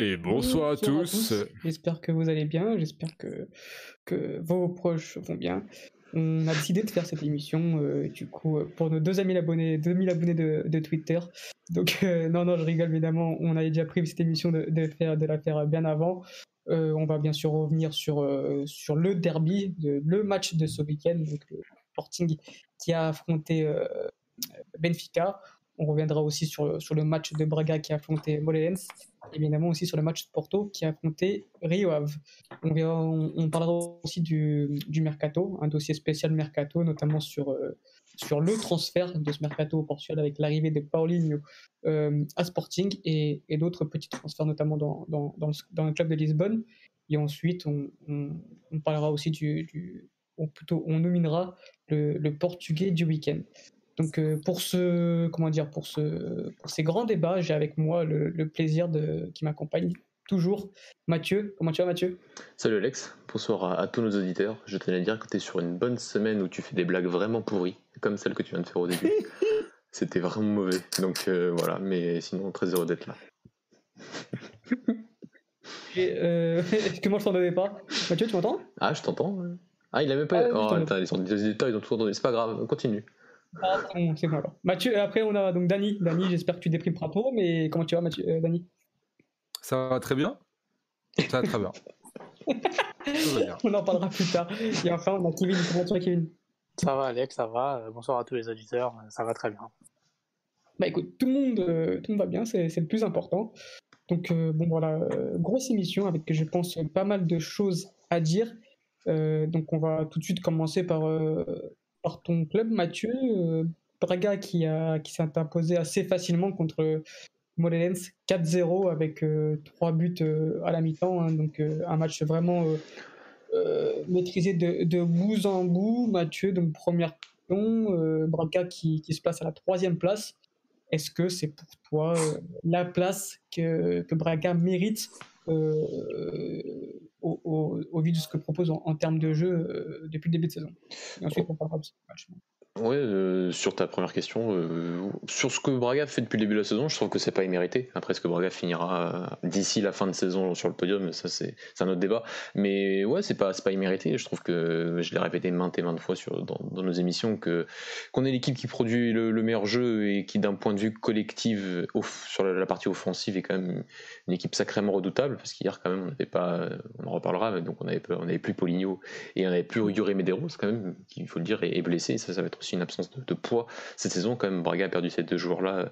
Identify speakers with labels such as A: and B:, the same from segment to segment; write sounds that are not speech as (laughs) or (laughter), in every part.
A: Et bonsoir, à, tous.
B: J'espère que vous allez bien, j'espère que, que vos proches vont bien. On a décidé de faire cette émission, euh, du coup, euh, pour nos 2000 abonnés, 2000 abonnés de, de Twitter. Donc, euh, non, non, je rigole, évidemment, on avait déjà prévu cette émission de, de, faire, de la faire bien avant. on va bien sûr revenir sur, sur le derby, le match de ce week-end, donc le Sporting qui a affronté Benfica. On reviendra aussi sur, sur le match de Braga qui a affronté Molenbeek évidemment aussi sur le match de Porto qui a affronté Rio Ave. On, parlera aussi du, du, mercato, un dossier spécial mercato, notamment sur, euh, sur le transfert de ce mercato au Portugal avec l'arrivée de Paulinho euh, à Sporting et, d'autres petits transferts, notamment dans, dans, dans, le, club de Lisbonne. Et ensuite, on, parlera aussi du, du, plutôt on nominera le portugais du week-end. Donc euh, pour ce comment dire pour ce pour ces grands débats, j'ai avec moi le, plaisir de qui m'accompagne toujours Mathieu. Comment tu vas Mathieu?
C: Salut Alex, bonsoir à, tous nos auditeurs. Je tenais à dire que tu es sur une bonne semaine où tu fais des blagues vraiment pourries, comme celle que tu viens de faire au début. (laughs) C'était vraiment mauvais. Donc euh, voilà, mais sinon très heureux d'être là. (laughs)
B: euh, Est-ce que moi je t'entendais pas? Mathieu, tu m'entends?
C: Ah, je t'entends. Ah, il a même pas. Ah, oh, attends, ils ont des auditeurs, ils ont tout entendu. C'est pas grave, continue.
B: Ah, c'est bon alors. Mathieu, après on a donc Dani. Dani, j'espère que tu déprimes pas trop, mais comment tu vas, Mathieu, euh, Dani?
A: Ça va très bien. Ça va très bien. (laughs)
B: on en parlera plus tard. Et enfin, on a Kevin. Comment tu vas, Kevin?
D: Ça va, Alex, ça va. Euh, bonsoir à tous les auditeurs. Ça va très bien.
B: Bah écoute, tout le monde, euh, tout le monde va bien, c'est le plus important. Donc, bon, voilà, grosse émission avec, je pense, pas mal de choses à dire. donc, on va tout de suite commencer par par ton club, Mathieu. Euh, Braga qui, qui s'est imposé assez facilement contre Molenens 4-0 avec euh, trois buts euh, à la mi-temps. Hein. donc un match vraiment maîtrisé de, de, bout en bout. Mathieu, donc première question. Braga qui, qui, se place à la troisième place. Est-ce que c'est pour toi la place que, que Braga mérite au, au, vu de ce que propose en, termes de jeu euh, depuis le début de saison. Et ensuite, on parlera de ce match.
C: Ouais, euh, sur ta première question, euh, sur ce que Braga fait depuis le début de la saison, je trouve que c'est pas immérité. Après, ce que Braga finira d'ici la fin de saison sur le podium, ça c'est un autre débat. Mais ouais, c'est pas pas immérité. Je trouve que je l'ai répété maintes et maintes fois sur, dans, nos émissions que qu'on est l'équipe qui produit le, meilleur jeu et qui, d'un point de vue collectif, sur la, partie offensive, est quand même une équipe sacrément redoutable. Parce qu'hier, quand même, on n'avait pas, on en reparlera, donc on avait on avait plus Poligno et on avait plus Yuri Medeiros quand même, qu'il faut le dire, est, blessé. Ça, va être une absence de, poids cette saison. Quand même, Braga a perdu ces deux joueurs-là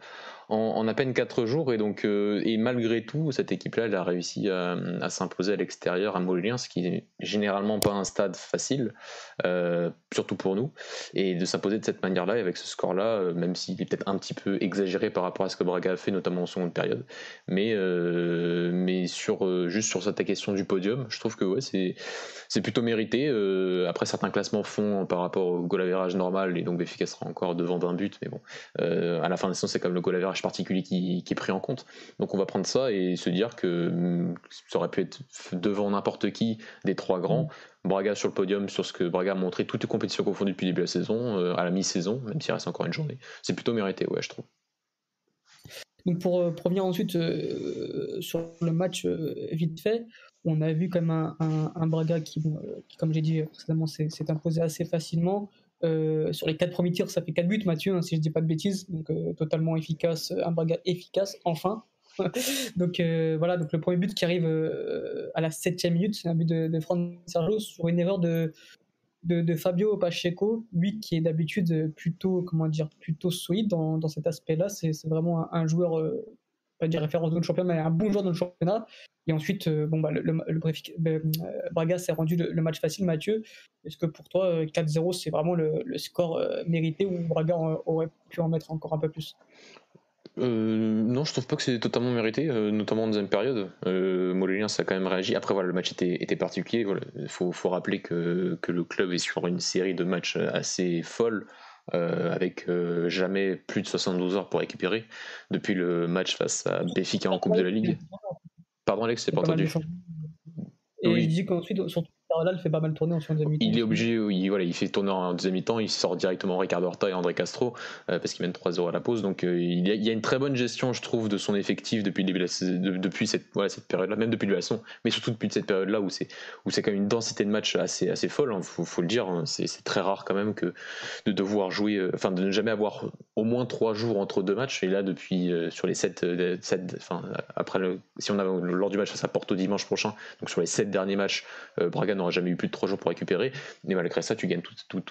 C: en, à peine 4 jours. Et, donc, euh, et malgré tout, cette équipe-là, elle a réussi à, s'imposer à l'extérieur à Moulins, ce qui n'est généralement pas un stade facile, euh, surtout pour nous. Et de s'imposer de cette manière-là, avec ce score-là, euh, même s'il est peut-être un petit peu exagéré par rapport à ce que Braga a fait, notamment en seconde période. Mais, mais sur, juste sur cette question du podium, je trouve que ouais, c'est plutôt mérité. après, certains classements font par rapport au goal normal, et donc Béfica sera encore devant 20 buts. Mais bon, à la fin de la saison, c'est comme le goal particulier qui, est pris en compte. Donc on va prendre ça et se dire que hum, ça aurait pu être devant n'importe qui des trois grands. Mm. Braga sur le podium sur ce que Braga a montré, toutes les compétitions confondues depuis le début de la saison, euh, à la mi-saison, même s'il reste encore une journée. C'est plutôt mérité, ouais, je trouve.
B: Donc pour, euh, revenir ensuite euh, sur le match vite fait, on a vu comme un, un, Braga qui, qui comme j'ai dit précédemment, s'est imposé assez facilement. Euh, sur les quatre premiers tirs, ça fait 4 buts, Mathieu, hein, si je dis pas de bêtises. Donc, euh, totalement efficace, un Braga efficace, enfin. (laughs) donc, euh, voilà, donc le premier but qui arrive à la 7 minute, c'est un but de, de Sergio sur une erreur de, de, Fabio Pacheco, lui qui est d'habitude plutôt, comment dire, plutôt solide dans, dans cet aspect-là. C'est vraiment un, joueur, pas dire référence de championnat, mais un bon joueur dans le championnat. Et ensuite, euh, bon, bah, le, euh, Braga s'est rendu le, match facile, Mathieu. Est-ce que pour toi, 4-0, euh, c'est vraiment le, score mérité ou Braga aurait pu en mettre encore un peu plus?
C: Non, je trouve pas que c'est totalement mérité, notamment en deuxième période. Euh, Molélien, ça a quand même réagi. Après, voilà, le match était, était particulier. Il faut, faut, rappeler que, que, le club est sur une série de matchs assez folle, avec jamais plus de 72 heures pour récupérer, depuis le match face à Béfica en Coupe de la Ligue. Pardon Alex, c'est pas, entendu.
B: Et il dit qu'ensuite, sur là, il fait pas mal tourner en deuxième mi-temps.
C: Il est obligé, il, voilà, il fait tourner en deuxième mi-temps, il sort directement Ricardo Horta et André Castro euh, parce qu'il mène 3-0 à la pause. Donc euh, il, y a, une très bonne gestion, je trouve, de son effectif depuis, le début depuis cette, voilà, cette période-là, même depuis le leçon, mais surtout depuis cette période-là où c'est où c'est quand même une densité de match assez, assez folle, il hein, faut, le dire. Hein. c'est très rare quand même que de devoir jouer, euh, enfin de ne jamais avoir au moins trois jours entre deux matchs. Et là, depuis sur les sept, enfin après le, si on a lors du match face à Porto dimanche prochain, donc sur les sept derniers matchs, Braga n'aura jamais eu plus de trois jours pour récupérer. Mais malgré ça, tu gagnes tout,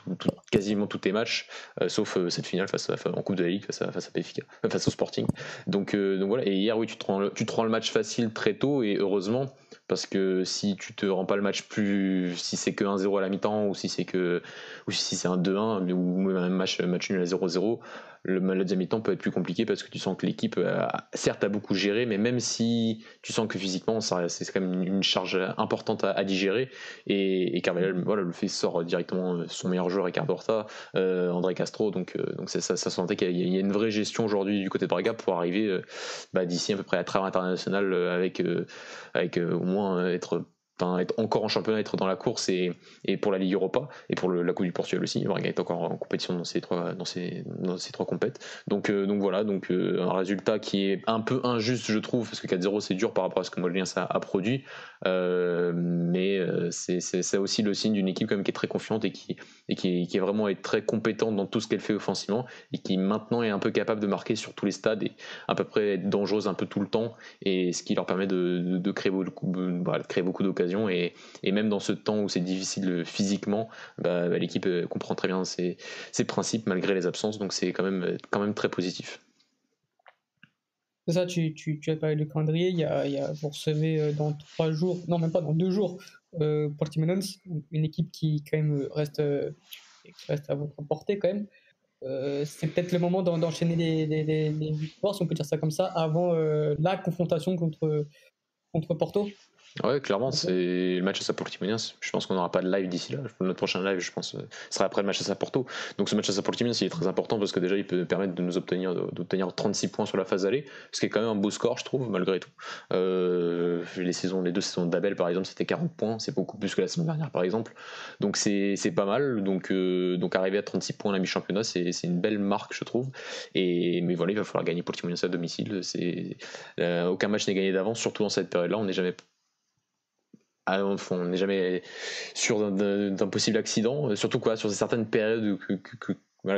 C: quasiment tous tes matchs, euh, sauf euh, cette finale face, en Coupe de la Ligue face à, face à face au Sporting. Donc, euh, voilà. Et hier, oui, tu te, rends, te rends le match facile très tôt et heureusement parce que si tu te rends pas le match plus si c'est que 1-0 à la mi-temps ou si c'est que ou si c'est un 2-1 ou même un match match nul à 0-0 le, deuxième mi-temps peut être plus compliqué parce que tu sens que l'équipe, certes, a beaucoup géré, mais même si tu sens que physiquement, c'est quand même une charge importante à, digérer. Et, Carvalhal, voilà, le fait sort directement son meilleur joueur, Ricardo Horta, euh, André Castro. Donc, euh, donc ça, ça, sentait qu'il y, a une vraie gestion aujourd'hui du côté de Braga pour arriver euh, bah, d'ici à peu près à travers international avec, avec au moins être être encore en championnat, être dans la course et, et pour la Ligue Europa et pour la Coupe du Portugal aussi. Braga est encore en compétition dans ces trois, dans ces, dans ces trois compètes. Donc, euh, donc voilà, donc euh, un résultat qui est un peu injuste, je trouve, parce que 4-0 c'est dur par rapport à ce que Molinens a, a produit. Euh, mais c'est aussi le signe d'une équipe qui est très confiante et qui, est vraiment très compétente dans tout ce qu'elle fait offensivement et qui maintenant est un peu capable de marquer sur tous les stades et à peu près être dangereuse un peu tout le temps et ce qui leur permet de, créer beaucoup, d'occasions et, même dans ce temps où c'est difficile physiquement, bah, bah, l'équipe euh, comprend très bien ses, principes malgré les absences, donc c'est quand même très positif.
B: Ça, tu, as parlé du calendrier, il y a, il y a, vous recevez euh, dans trois jours, non même pas dans deux jours, euh, Portimonense, une équipe qui quand même reste, reste à votre portée quand même. c'est peut-être le moment d'enchaîner les, les, les, victoires, si on peut dire ça comme ça, avant la confrontation contre, contre Porto.
C: Ouais, clairement, c'est le match à Saportimonias. Je pense qu'on n'aura pas de live d'ici là. Notre prochain live, je pense, euh, sera après le match à Saporto. Donc ce match à Saportimonias, il est très important parce que déjà, il peut permettre de nous obtenir, d'obtenir 36 points sur la phase allée, ce qui est quand même un beau score, je trouve, malgré tout. Euh, les saisons, les deux saisons d'Abel, par exemple, c'était 40 points. C'est beaucoup plus que la semaine dernière, par exemple. Donc c'est pas mal. Donc, euh, donc arriver à 36 points à la mi-championnat, c'est une belle marque, je trouve. Et, mais voilà, il va falloir gagner Portimonias à domicile. C'est aucun match n'est gagné d'avance, surtout dans cette période-là. On n'est jamais ah, on n'est jamais sûr d'un possible accident, surtout quoi sur certaines périodes que,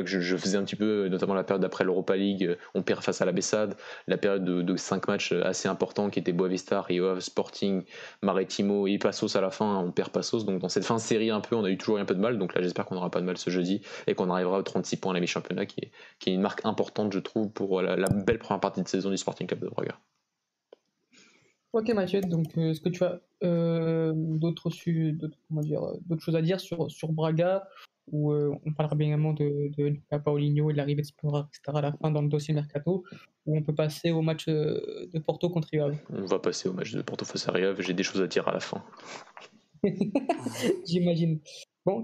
C: je, faisais un petit peu, notamment la période d'après l'Europa League, on perd face à la Bessade, la période de, 5 matchs assez importants qui étaient Boavista, Rio Sporting, Maritimo et Passos à la fin, on perd Passos. Donc dans cette fin de série un peu, on a eu toujours un peu de mal. Donc là, j'espère qu'on n'aura pas de mal ce jeudi et qu'on arrivera aux 36 points à la mi-championnat, qui est, une marque importante, je trouve, pour la belle première partie de saison du Sporting Club de Braga.
B: Ok Mathieu, donc euh, est-ce que tu as euh, d'autres d'autres choses à dire sur, sur Braga où euh, on parlera bien également de, de Luca Paolinho et de l'arrivée de Spora, etc. à la fin dans le dossier Mercato, où on peut passer au match de Porto contre Rio
C: On va passer au match de Porto face à Rio, j'ai des choses à dire à la fin. (laughs)
B: J'imagine.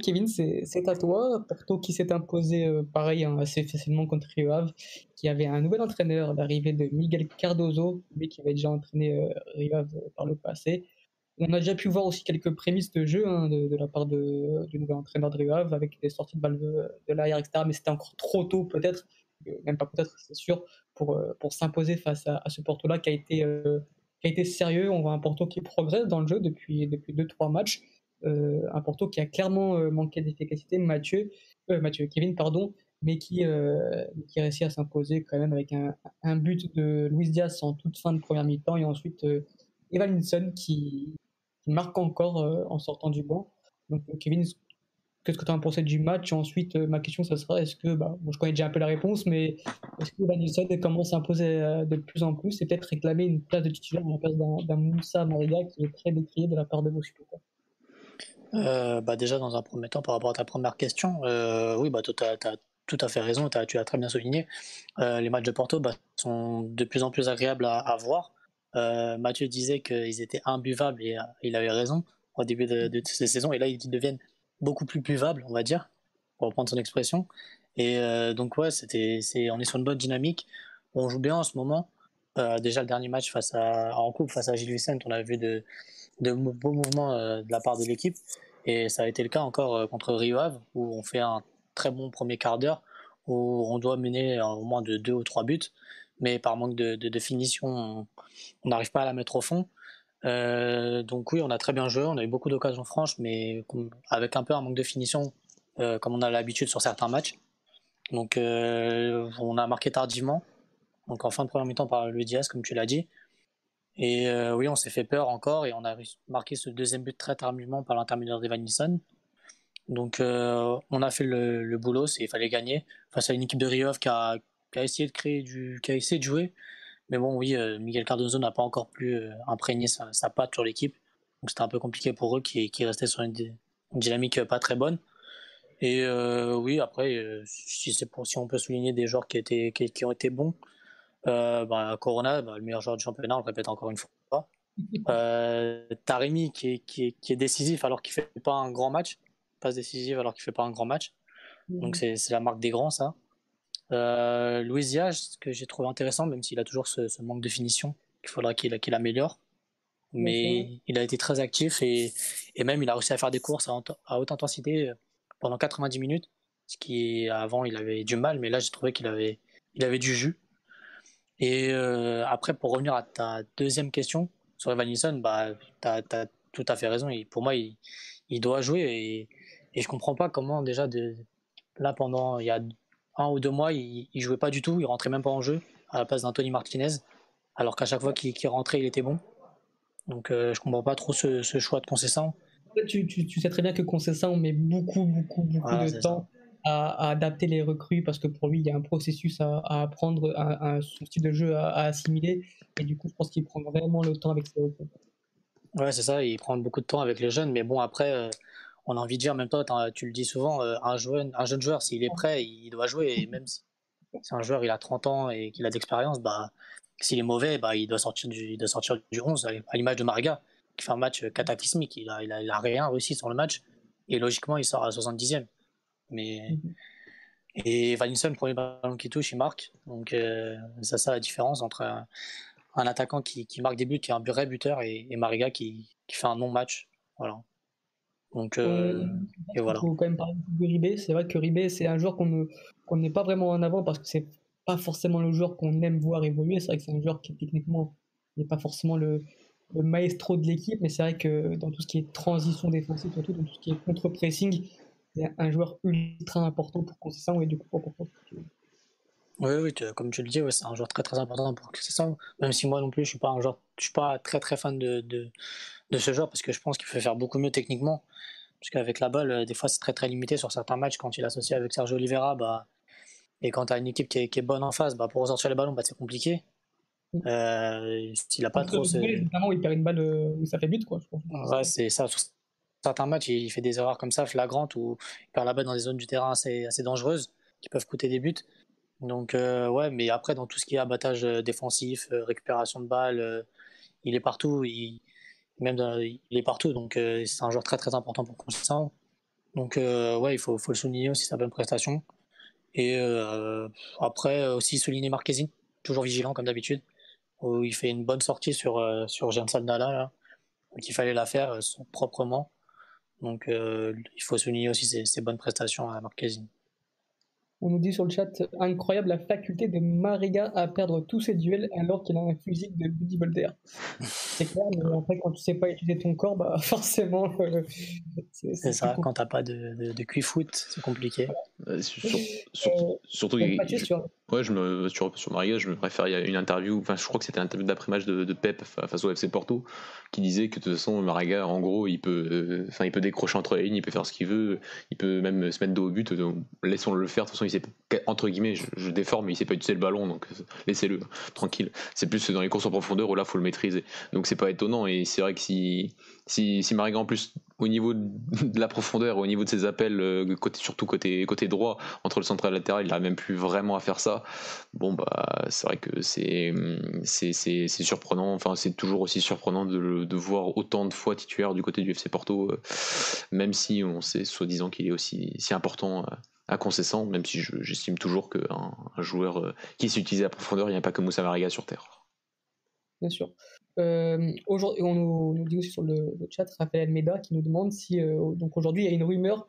B: Kevin, c'est à toi. Porto qui s'est imposé euh, pareil hein, assez facilement contre Rio Ave, qui avait un nouvel entraîneur, l'arrivée de Miguel Cardozo, lui qui avait déjà entraîné euh, Rio Ave euh, par le passé. On a déjà pu voir aussi quelques prémices de jeu hein, de, la part du nouvel entraîneur de Rio Ave avec des sorties de balles de, de etc. Mais c'était encore trop tôt, peut-être, même pas peut-être, c'est sûr, pour, pour s'imposer face à, ce Porto-là qui a été qui a été sérieux. On voit un Porto qui progresse dans le jeu depuis depuis deux trois matchs. Euh, un Porto qui a clairement euh, manqué d'efficacité, Mathieu, euh, Mathieu, Kevin, pardon, mais qui, qui réussit à s'imposer quand même avec un, un, but de Luis Diaz en toute fin de première mi-temps et ensuite Evalinson qui, qui, marque encore en sortant du banc. Donc Kevin, qu'est-ce que tu as pensé du match? Ensuite, ma question, ça sera est-ce que, bah, je connais déjà un peu la réponse, mais est-ce que Evalinson commence à s'imposer de plus en plus et peut-être réclamer une place de titulaire la place d'un Moussa Mariga qui est très décrié de la part de vos supporters
D: euh, bah déjà, dans un premier temps, par rapport à ta première question, euh, oui, bah, tu as, tout à fait raison, tu as très bien souligné. Euh, les matchs de Porto bah, sont de plus en plus agréables à, voir. Mathieu disait qu'ils étaient imbuvables et il avait raison au début de, de ces saisons, et là, ils deviennent beaucoup plus buvables, on va dire, pour reprendre son expression. Et donc, ouais, c'était, on est sur une bonne dynamique. On joue bien en ce moment. déjà, le dernier match face à, en coupe face à Gilles Vicente, on a vu de, de beaux mouvements de la part de l'équipe. Et ça a été le cas encore contre Rio Ave, où on fait un très bon premier quart d'heure, où on doit mener au moins de deux ou trois buts, mais par manque de, finition, on n'arrive pas à la mettre au fond. donc oui, on a très bien joué, on a eu beaucoup d'occasions franches, mais avec un peu un manque de finition, comme on a l'habitude sur certains matchs. Donc on a marqué tardivement, donc en fin de première mi-temps par le Diaz, comme tu l'as dit. Et euh, oui, on s'est fait peur encore et on a marqué ce deuxième but très tardivement par l'intermédiaire d'Evan Nilsson. Donc euh, on a fait le, boulot, il fallait gagner face à une équipe de Riov qui a, essayé de créer qui a essayé de jouer. Mais bon, oui, euh, Miguel Cardozo n'a pas encore pu imprégner sa, patte sur l'équipe. Donc c'était un peu compliqué pour eux qui, qui restaient sur une, dynamique pas très bonne. Et oui, après, si, pour, si on peut souligner des joueurs qui, étaient, qui ont été bons, euh, bah, Corona, bah, le meilleur joueur du championnat, on le répète encore une fois. (laughs) Euh, Taremi qui est, qui, est, décisif alors qu'il fait pas un grand match, passe décisif alors qu'il fait pas un grand match. Donc mhm. c'est la marque des grands ça. Euh, Louis ce que j'ai trouvé intéressant, même s'il a toujours ce, manque de finition, qu'il faudra qu'il qu'il améliore. Mais il a été très actif et, et, même il a réussi à faire des courses à, à, haute intensité euh, pendant 90 minutes. Ce qui avant il avait du mal, mais là j'ai trouvé qu'il avait, il avait du jus. Et euh, après, pour revenir à ta deuxième question sur Evan Nilsson, bah, tu as, tout à fait raison. pour moi, il, il doit jouer et, et je comprends pas comment déjà de, là pendant il y a un ou deux mois, il, il jouait pas du tout, il rentrait même pas en jeu à la place d'Anthony Martinez, alors qu'à chaque fois qu'il rentrait, il était bon. Donc euh, je comprends pas trop ce, ce choix de Concessant.
B: Tu, tu, tu, sais très bien que Concessant met beaucoup, beaucoup, beaucoup de temps à, adapter les recrues parce que pour lui, il y a un processus à, apprendre, un, son style de jeu à, assimiler. Et du coup, je pense qu'il prend vraiment le temps avec ses recrues.
D: Ouais, c'est ça, il prend beaucoup de temps avec les jeunes. Mais bon, après, euh, on a envie de dire, même toi, tu le dis souvent, euh, un, jeune, un jeune joueur, s'il est prêt, il doit jouer. Et même si, un joueur il a 30 ans et qu'il a d'expérience, bah, s'il est mauvais, bah, il, doit sortir du, il sortir du 11, à l'image de Marga, qui fait un match cataclysmique. Il a, il, a, il a rien réussi sur le match. Et logiquement, il sort à 70e. Mais... Mhm. Et Valinson, premier ballon qui touche, il marque. Donc, euh, c'est ça la différence entre un, attaquant qui, qui, marque des buts, qui est un vrai buteur, et, et Mariga qui, qui, fait un non-match. Voilà. Donc, euh, et voilà.
B: Il faut quand même parler de Ribé. C'est vrai que Ribé, c'est un joueur qu'on ne qu'on n'est pas vraiment en avant parce que c'est pas forcément le joueur qu'on aime voir évoluer. C'est vrai que c'est un joueur qui, techniquement, n'est pas forcément le, le maestro de l'équipe, mais c'est vrai que dans tout ce qui est transition défensive, surtout dans tout ce qui est contre-pressing, un joueur ultra important pour Concession et du coup important.
D: Oui, oui, comme tu le dis, c'est un joueur très très important pour Concession. Même si moi non plus, je suis pas un joueur, je suis pas très très fan de, de, de ce joueur parce que je pense qu'il peut faire beaucoup mieux techniquement. Parce qu'avec la balle, euh, des fois, c'est très très limité sur certains matchs quand il est associé avec Sergio Oliveira. Bah, et quand tu as une équipe qui est, qui est, bonne en face, bah, pour ressortir les ballons, bah, c'est compliqué. Euh, s'il a pas trop.
B: Notamment, il perd une balle euh, où ça fait but, quoi.
D: Ouais, c'est ça certains matchs, il fait des erreurs comme ça, flagrantes, où il perd la balle dans des zones du terrain assez, assez dangereuses, qui peuvent coûter des buts. Donc, euh, ouais, mais après, dans tout ce qui est abattage euh, défensif, euh, récupération de balles, il est partout. Il, même il est partout, donc c'est un joueur très très important pour Constant. Donc, ouais, il faut, faut, le souligner aussi sa bonne prestation. Et après, aussi souligner Marquezine, toujours vigilant comme d'habitude, où il fait une bonne sortie sur, sur James Saldana, qu'il fallait la faire proprement. Donc euh, il faut souligner aussi ses, bonnes prestations à Marquezine.
B: On nous dit sur le chat incroyable la faculté de Mariga à perdre tous ses duels alors qu'il a un physique de bodybuilder. (laughs) C'est clair, mais après quand tu sais pas utiliser ton corps, bah (laughs) forcément. Euh,
D: c'est ça, quand t'as pas de, de, de foot, c'est compliqué.
C: Euh, surtout, Ouais, je me, sur, sur Mariga, je me préfère. Il une interview, enfin, je crois que c'était une interview d'après-match de, Pep face au FC Porto, qui disait que de toute façon, Mariga, en gros, il peut, euh, il peut décrocher entre les lignes, il peut faire ce qu'il veut, il peut même se mettre dos au but. Laissons-le le faire. De toute façon, il sait, entre guillemets, je, déforme, mais il sait pas utiliser le ballon, donc laissez-le tranquille. C'est plus dans les courses en profondeur où là, faut le maîtriser. Donc, c'est pas étonnant. Et c'est vrai que si, si, si en plus, au niveau de la profondeur, au niveau de ses appels, euh, côté, surtout côté, côté droit, entre le central et le latéral, il n'a même plus vraiment à faire ça. Bon, bah, c'est vrai que c'est, c'est, surprenant, enfin, c'est toujours aussi surprenant de, de, voir autant de fois titulaire du côté du FC Porto, euh, même si on sait soi-disant qu'il est aussi si important à, à Concessant, même si j'estime toujours qu'un un joueur euh, qui s'utilise à profondeur, il n'y a pas que Moussa Mariga sur Terre.
B: Bien sûr. Euh, aujourd'hui, on nous, dit aussi sur le, chat, Raphaël Meda qui nous demande si, donc aujourd'hui, il y a une rumeur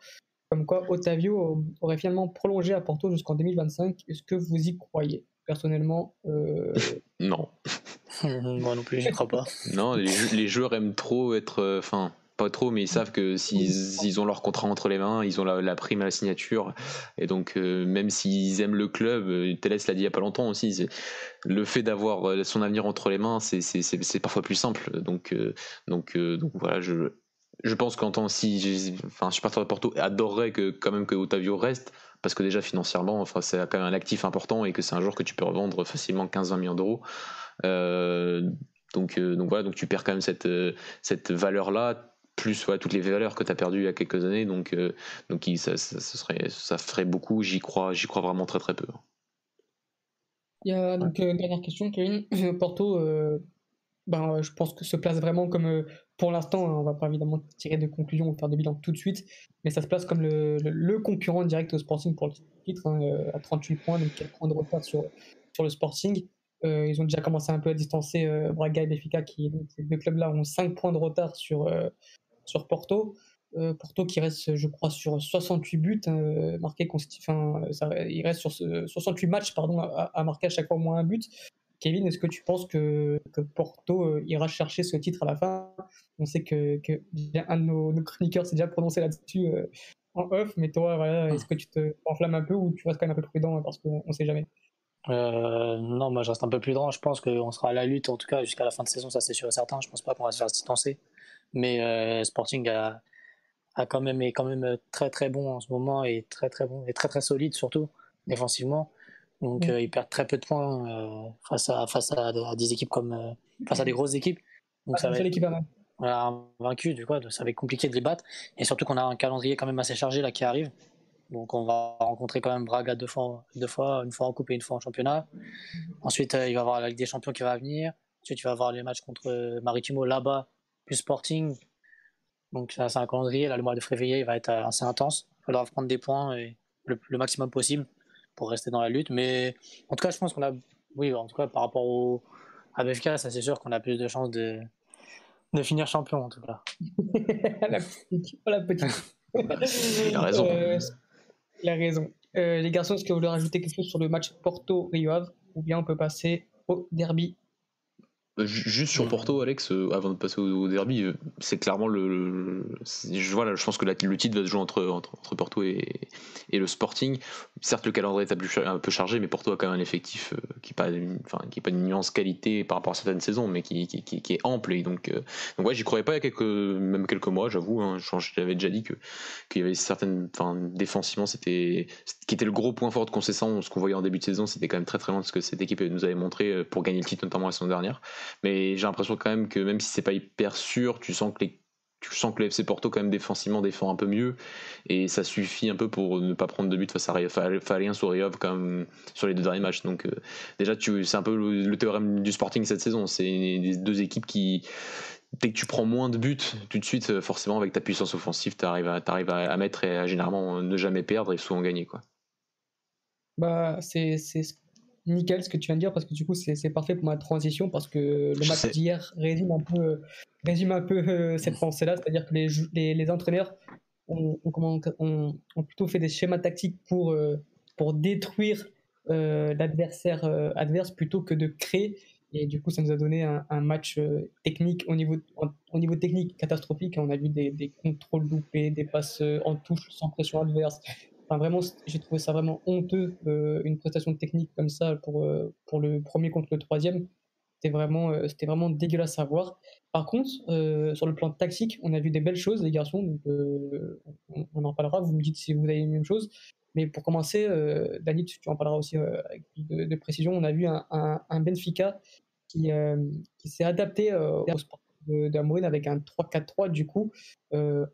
B: comme quoi Otavio aurait finalement prolongé à Porto jusqu'en 2025. Est-ce que vous y croyez Personnellement, (laughs)
C: non. (laughs)
D: Moi non plus, je crois pas.
C: non, les, les, joueurs aiment trop être. Enfin, pas trop, mais ils savent que s'ils ont leur contrat entre les mains, ils ont la, prime à la signature. Et donc, euh, même s'ils aiment le club, euh, Télès l'a dit il y a pas longtemps aussi, le fait d'avoir euh, son avenir entre les mains, c'est parfois plus simple. Donc, donc, donc voilà, je, je pense qu'en tant si, enfin, supporter de Porto adorerait que quand même que Otavio reste, parce que déjà financièrement, enfin, c'est quand même un actif important et que c'est un joueur que tu peux revendre facilement 15-20 millions d'euros. donc, donc voilà, donc tu perds quand même cette, cette valeur-là plus toutes les valeurs que tu as perdues il y a quelques années. Donc, euh, donc ça, ça, serait, ça ferait beaucoup. J'y crois, j'y crois vraiment très très peu.
B: Il y a donc euh, une dernière question, Kevin. (clears throat) Porto, euh, ben, je pense que se place vraiment comme, pour l'instant, hein, on va pas évidemment tirer de conclusions ou faire de bilan tout de suite, mais ça se place comme le, le, concurrent direct au Sporting pour le titre, hein, à 38 points, donc 4 points de retard sur, sur le Sporting. ils ont déjà commencé un peu à distancer Braga et Benfica, qui, ces deux clubs-là ont 5 points de retard sur, sur Porto. Euh, Porto qui reste, je crois, sur 68 buts euh, marqués, enfin, il reste sur 68 matchs pardon, à, marquer à chaque fois au moins un but. Kevin, est-ce que tu penses que, que Porto euh, ira chercher ce titre à la fin? On sait que, que un de nos, chroniqueurs s'est déjà prononcé là-dessus en off, mais toi, voilà, est-ce que tu te enflammes un peu ou tu restes quand même un peu prudent parce qu'on ne sait jamais?
D: Non, moi je reste un peu prudent. Je pense qu'on sera à la lutte, en tout cas jusqu'à la fin de saison, ça c'est sûr et certain. Je pense pas qu'on va se faire distancer. Mais euh, Sporting a, a, quand même, est quand même très très bon en ce moment et très très bon et très très solide surtout défensivement. Donc euh, ils perdent très peu de points euh, face, à, face à, des équipes comme face à des grosses équipes. Donc ça va être, voilà, vaincu, du coup, ça va être compliqué de les battre. Et surtout qu'on a un calendrier quand même assez chargé là qui arrive. Donc on va rencontrer quand même Braga deux fois, deux fois, une fois en coupe et une fois en championnat. Ensuite, il va y avoir la Ligue des Champions qui va venir. Ensuite, il va y avoir les matchs contre Maritimo là-bas plus Sporting. Donc c'est un calendrier. Là, le mois de février il va être assez intense. Il faudra prendre des points et le, maximum possible pour rester dans la lutte. Mais en tout cas, je pense qu'on a, oui, en tout cas par rapport au à BFK, ça c'est sûr qu'on a plus de chances de, de finir champion en tout cas. (laughs)
B: la petite. la petite. (laughs)
C: il a raison. Euh,
B: il a raison. Euh, les garçons, est-ce que vous voulez rajouter quelque chose sur le match Porto-Rio ou bien on peut passer au derby
C: Juste sur Porto, Alex, euh, avant de passer au, derby, euh, c'est clairement le. je, voilà, je pense que le titre va se jouer entre, entre, Porto et, et, le Sporting. Certes, le calendrier est un peu chargé, mais Porto a quand même un effectif euh, qui n'a pas, une nuance qualité par rapport à certaines saisons, mais qui, est ample. Et donc, donc ouais, j'y croyais pas il y a quelques, même quelques mois, j'avoue. Hein, J'avais déjà dit qu'il y avait certaines. Enfin, défensivement, c'était. Qui était le gros point fort de concession, ce qu'on voyait en début de saison, c'était quand même très très loin de ce que cette équipe nous avait montré pour gagner le titre, notamment la saison dernière. Mais j'ai l'impression quand même que même si c'est pas hyper sûr, tu sens que les tu sens que le FC Porto quand même défensivement défend un peu mieux. Et ça suffit un peu pour ne pas prendre de but face à Falien sur Riov comme sur les deux derniers matchs. Donc euh, déjà c'est un peu le, théorème du Sporting cette saison. C'est des deux équipes qui dès que tu prends moins de buts tout de suite forcément avec ta puissance offensive tu arrives à, arrives à, mettre et à généralement ne jamais perdre et souvent gagner quoi.
B: Bah c'est nickel ce que tu viens de dire parce que du coup c'est parfait pour ma transition parce que le match d'hier résume un peu, résume un peu euh, cette pensée-là, c'est-à-dire que les, les, les, entraîneurs ont, ont, ont, plutôt fait des schémas tactiques pour, euh, pour détruire euh, l'adversaire adverse plutôt que de créer. Et du coup, ça nous a donné un, un match technique au niveau, au niveau technique catastrophique. On a vu des, des contrôles loupés, des passes en touche sans pression adverse, Vraiment, j'ai trouvé ça vraiment honteux, euh, une prestation technique comme ça pour, euh, pour le premier contre le troisième. C'était vraiment, euh, c'était vraiment dégueulasse à voir. Par contre, sur le plan tactique, on a vu des belles choses, les garçons. On, en parlera. Vous me dites si vous avez les mêmes choses. Mais pour commencer, Dani, tu en parleras aussi avec plus de, précision. On a vu un, un, Benfica qui, qui s'est adapté au sport d'Amorin avec un 3-4-3 du coup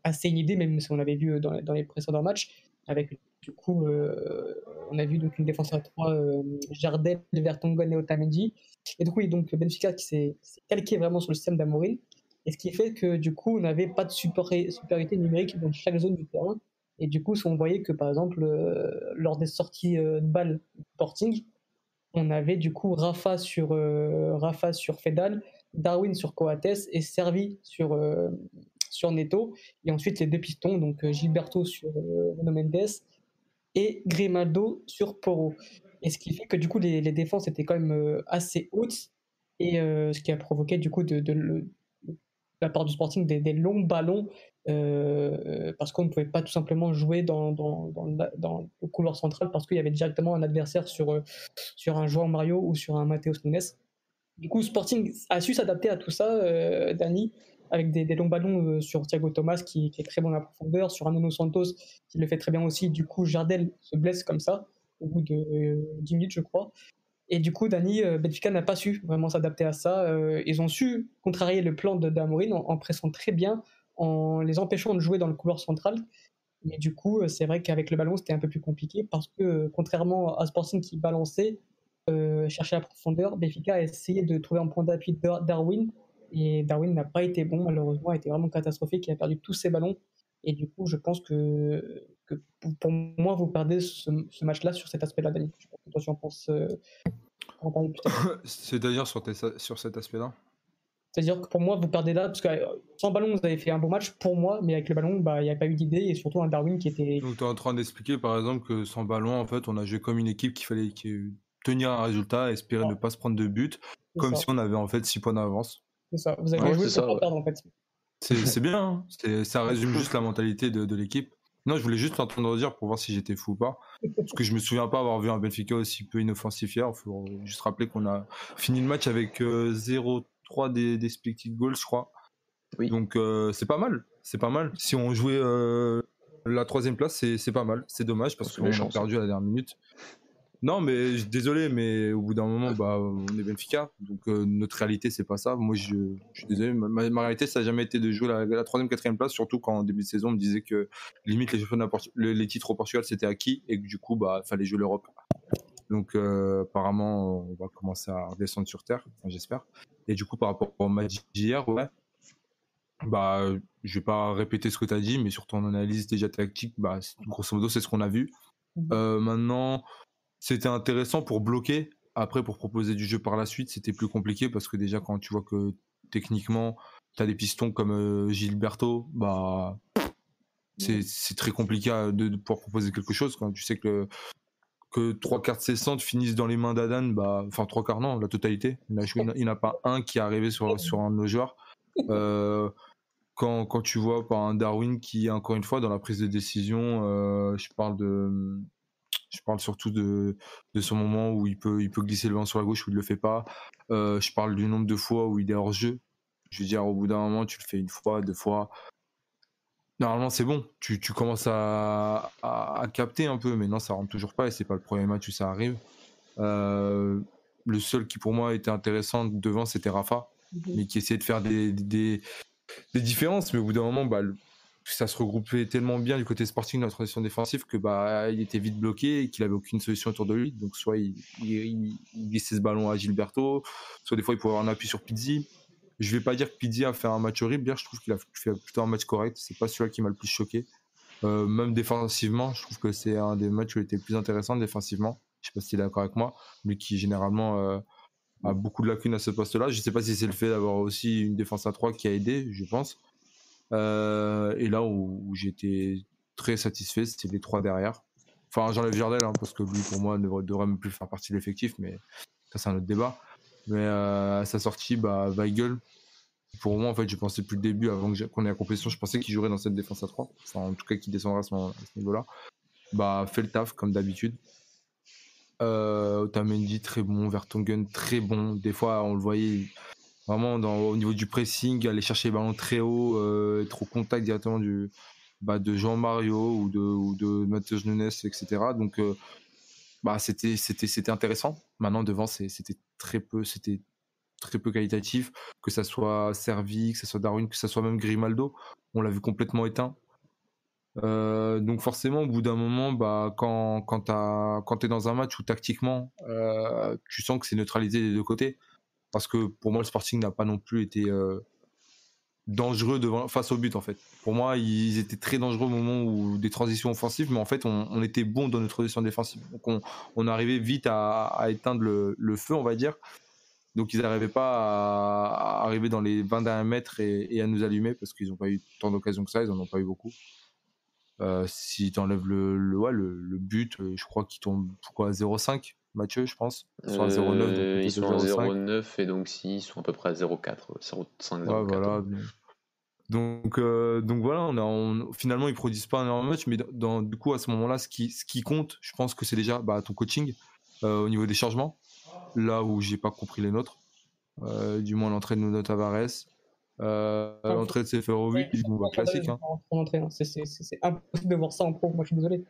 B: assez une idée même si on l'avait vu dans les précédents matchs avec du coup, euh, on a vu donc une défense à 3, euh, Jardel, Vertonghen et Otamendi. Et du coup, donc Benfica qui s'est calqué vraiment sur le système d'Amorim. Et ce qui fait que du coup, on n'avait pas de supériorité numérique dans chaque zone du terrain. Et du coup, on voyait que par exemple, euh, lors des sorties de balles Sporting, on avait du coup Rafa sur, Rafa sur Fedal, Darwin sur Coates et Servi sur, euh, sur Neto. Et ensuite, les deux pistons, donc Gilberto sur Nuno Mendes et Grimaldo sur Poro. Et ce qui fait que du coup, les, défenses étaient quand même assez hautes. Et ce qui a provoqué du coup de, la part du Sporting des, longs ballons euh, parce qu'on ne pouvait pas tout simplement jouer dans, le couloir central parce qu'il y avait directement un adversaire sur, euh, sur un joueur Mario ou sur un Mateus Nunes. Du coup, Sporting a su s'adapter à tout ça, euh, Dani, avec des, longs ballons sur Thiago Thomas qui, est très bon à profondeur, sur un Santos qui le fait très bien aussi. Du coup, Jardel se blesse comme ça au bout de 10 minutes, je crois. Et du coup, Dani, Benfica n'a pas su vraiment s'adapter à ça. ils ont su contrarier le plan Damorin en, en pressant très bien, en les empêchant de jouer dans le couloir central. Mais du coup, euh, c'est vrai qu'avec le ballon, c'était un peu plus compliqué parce que, euh, contrairement à Sporting qui balançait, euh, cherchait la profondeur, Benfica a essayé de trouver un point d'appui de Darwin. Et Darwin n'a pas été bon, malheureusement, a été vraiment catastrophique. Il a perdu tous ses ballons. Et du coup, je pense que, que pour moi, vous perdez ce, match-là sur cet aspect-là, Dani. Je pense que toi, tu en penses. (coughs)
A: C'est-à-dire sur, sur cet aspect-là
B: c'est-à-dire que pour moi, vous perdez là, parce que euh, sans ballon, vous avez fait un bon match pour moi, mais avec le ballon, bah, il n'y a pas eu d'idée, et surtout un Darwin qui était.
A: Donc tu es en train d'expliquer par exemple que sans ballon, en fait, on a joué comme une équipe qui fallait tenir un résultat, espérer ne pas se prendre de but, comme si on avait en fait 6 points d'avance.
B: C'est ça, vous avez joué pour perdre en fait.
A: C'est bien, hein. (laughs) ça résume juste la mentalité de, l'équipe. Non, je voulais juste entendre dire pour voir si j'étais fou ou pas. Parce que je me souviens pas avoir vu un Benfica aussi peu inoffensif hier. Il faut juste rappeler qu'on a fini le match avec 0 euh, des, des expected goals, je crois. Oui. Donc euh, c'est pas mal, c'est pas mal. Si on jouait euh, la troisième place, c'est pas mal. C'est dommage parce qu'on a perdu à la dernière minute. Non, mais désolé, mais au bout d'un moment, bah, on est Benfica, donc euh, notre réalité c'est pas ça. Moi, je, suis désolé, ma, réalité ça n'a jamais été de jouer la, la troisième, quatrième place, surtout quand en début de saison on me disait que limite les, les titres au Portugal c'était acquis et que du coup, bah, fallait jouer l'Europe. Donc apparemment, on va commencer à redescendre sur terre, j'espère. Et du coup, par rapport au match d'hier, ouais, bah, je vais pas répéter ce que tu as dit, mais sur ton analyse déjà tactique, bah, grosso modo, c'est ce qu'on a vu. Mhm. Euh, maintenant, c'était intéressant pour bloquer. Après, pour proposer du jeu par la suite, c'était plus compliqué parce que déjà, quand tu vois que techniquement, tu as des pistons comme euh, Gilberto, bah, c'est très compliqué de, de, pouvoir proposer quelque chose. Quand tu sais que que trois quarts de ses centres finissent dans les mains d'Adan, bah, enfin trois quarts non, la totalité. Il n'y en a pas un qui est arrivé sur, sur un de nos joueurs. Euh, quand, quand, tu vois par un Darwin qui, encore une fois, dans la prise de décision, euh, je parle de, je parle surtout de, de ce moment où il peut, il peut glisser le vent sur la gauche où il le fait pas. Euh, je parle du nombre de fois où il est hors jeu. Je veux dire, au bout d'un moment, tu le fais une fois, deux fois normalement c'est bon. Tu, commences à, capter un peu, mais non, ça rentre toujours pas et c'est pas le premier match où ça arrive. Euh, le seul qui pour moi était intéressant devant, c'était Rafa, mhm. mais qui essayait de faire des, des, différences, mais au bout d'un moment, bah, ça se regroupait tellement bien du côté sporting dans la transition défensive que bah il était vite bloqué et qu'il avait aucune solution autour de lui. Donc soit il, glissait ce ballon à Gilberto, soit des fois il pouvait avoir un appui sur Pizzi. Je vais pas dire que Pizzi a fait un match horrible. Je trouve qu'il a fait plutôt un match correct. C'est pas celui qui m'a le plus choqué. Euh, même défensivement, je trouve que c'est un des matchs où il était le plus intéressant défensivement. Je sais pas s'il est d'accord avec moi. Lui qui généralement euh, a beaucoup de lacunes à ce poste-là. Je sais pas si c'est le fait d'avoir aussi une défense à 3 qui a aidé, je pense. Euh, et là où, j'étais très satisfait, c'était les trois derrière. Enfin, j'enlève Jardel hein, parce que lui, pour moi, ne devrait même plus faire partie de l'effectif, mais ça, c'est un autre débat. Mais euh, à sa sortie, bah, Weigel, pour moi, en fait, j'ai pensé depuis le début, avant qu'on ait la compétition, je pensais qu'il jouerait dans cette défense à 3. Enfin, en tout cas, qu'il descendra à ce, niveau-là. Bah, fait le taf, comme d'habitude. Euh, Otamendi, très bon. Vertonghen, très bon. Des fois, on le voyait vraiment au niveau du pressing, aller chercher les ballons très haut, euh, être au contact directement du, bah, de Jean Mario ou de, ou de Matheus Nunes, etc. Donc, euh, bah, c'était, c'était, c'était intéressant. Maintenant, devant, c'était très peu, c'était très peu qualitatif, que ça soit Servi, que ça soit Darwin, que ça soit même Grimaldo, on l'a vu complètement éteint. Euh, donc forcément, au bout d'un moment, bah, quand, quand tu es dans un match où tactiquement, tu sens que c'est neutralisé des deux côtés, parce que pour moi, le Sporting n'a pas non plus été euh, dangereux devant, face au but en fait. Pour moi, ils étaient très dangereux au moment où des transitions offensives, mais en fait, on, était bon dans notre transition défensive. Donc on, arrivait vite à, éteindre le, feu, on va dire. Donc ils n'arrivaient pas à, arriver dans les 20 derniers mètres et, à nous allumer parce qu'ils n'ont pas eu tant d'occasions que ça, ils n'en ont pas eu beaucoup. Euh, si tu enlèves le, le, le, but, euh, je crois qu'il tombe à 0,5 Mathieu, je pense.
C: Ils sont à 0,9. ils sont à 0,9 et donc si, ils sont à peu près à 0,4. 0,5,
A: ouais, voilà. Donc, euh, donc voilà, on a, finalement, ils produisent pas un énorme match, mais dans, du coup, à ce moment-là, ce qui, ce qui compte, je pense que c'est déjà bah, ton coaching au niveau des changements là où j'ai pas compris les nôtres. Euh, du moins l'entrée de Nuno Tavares, euh, l'entrée de Seferovic, bon, bah, classique. Hein.
B: C'est impossible de voir ça en pro, moi je suis désolé.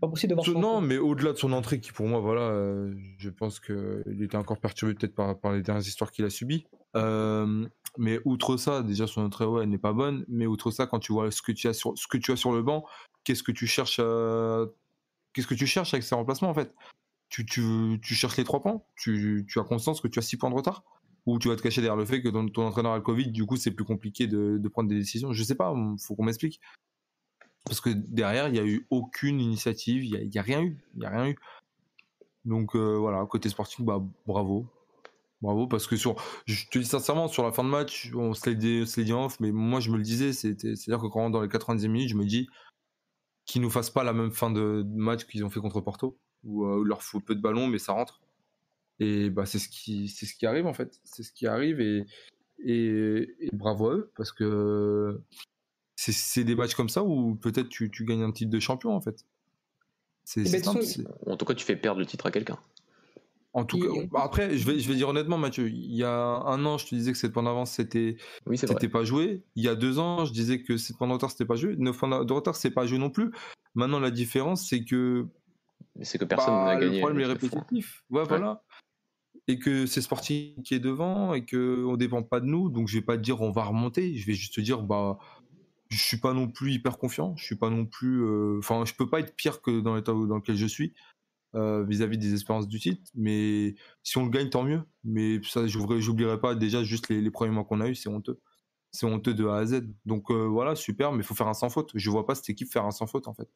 B: Pas possible de voir ça
A: non, mais au-delà de son entrée, qui pour moi, voilà, euh, je pense qu'il était encore perturbé peut-être par, par, les dernières histoires qu'il a subies. mais outre ça, déjà son entrée, ouais, elle n'est pas bonne. Mais outre ça, quand tu vois ce que tu as sur, ce que tu as sur le banc, qu'est-ce que tu cherches Qu'est-ce que tu cherches avec ces remplacements en fait? Tu, tu, tu, cherches les trois points? Tu, tu, as conscience que tu as six points de retard? Ou tu vas te cacher derrière le fait que ton, ton entraîneur a le Covid, du coup c'est plus compliqué de, de, prendre des décisions? Je sais pas, faut qu'on m'explique. Parce que derrière, il n'y a eu aucune initiative, il n'y a, a, rien eu. Il y a rien eu. Donc euh, voilà, côté sportif, bah, bravo. Bravo, parce que sur, je te dis sincèrement, sur la fin de match, on se l'est dit, off, mais moi je me le disais, c'est-à-dire que quand dans les 90 minutes, je me dis qu'ils nous fassent pas la même fin de match qu'ils ont fait contre Porto où euh, leur faut peu de ballons, mais ça rentre. Et bah, c'est ce qui, ce qui arrive en fait. C'est ce qui arrive et, et, bravo à eux parce que c'est des matchs comme ça où peut-être tu, tu, gagnes un titre de champion en fait.
C: C'est En tout cas, tu fais perdre le titre à quelqu'un.
A: En tout cas, bah, après, je vais, je vais dire honnêtement, Mathieu, il y a un an, je te disais que cette points d'avance, c'était oui, c'était pas joué. Il y a deux ans, je disais que cette points de retard, c'était pas joué. Neuf points de retard, c'est pas joué non plus. Maintenant, la différence, c'est que
C: c'est que personne n'a bah, gagné.
A: Le problème est répétitif. Ouais, voilà. Et que c'est Sporting qui est devant et qu'on ne dépend pas de nous. Donc, je vais pas te dire on va remonter. Je vais juste te dire, bah, je suis pas non plus hyper confiant. Je suis pas non plus. Euh, enfin, je peux pas être pire que dans l'état dans lequel je suis euh, vis-à-vis des espérances du titre. Mais si on le gagne, tant mieux. Mais ça, j'oublierai pas déjà juste les, premiers mois qu'on a eu. C'est honteux. C'est honteux de A à Z. Donc euh, voilà, super, mais il faut faire un sans faute. Je vois pas cette équipe faire un sans faute en fait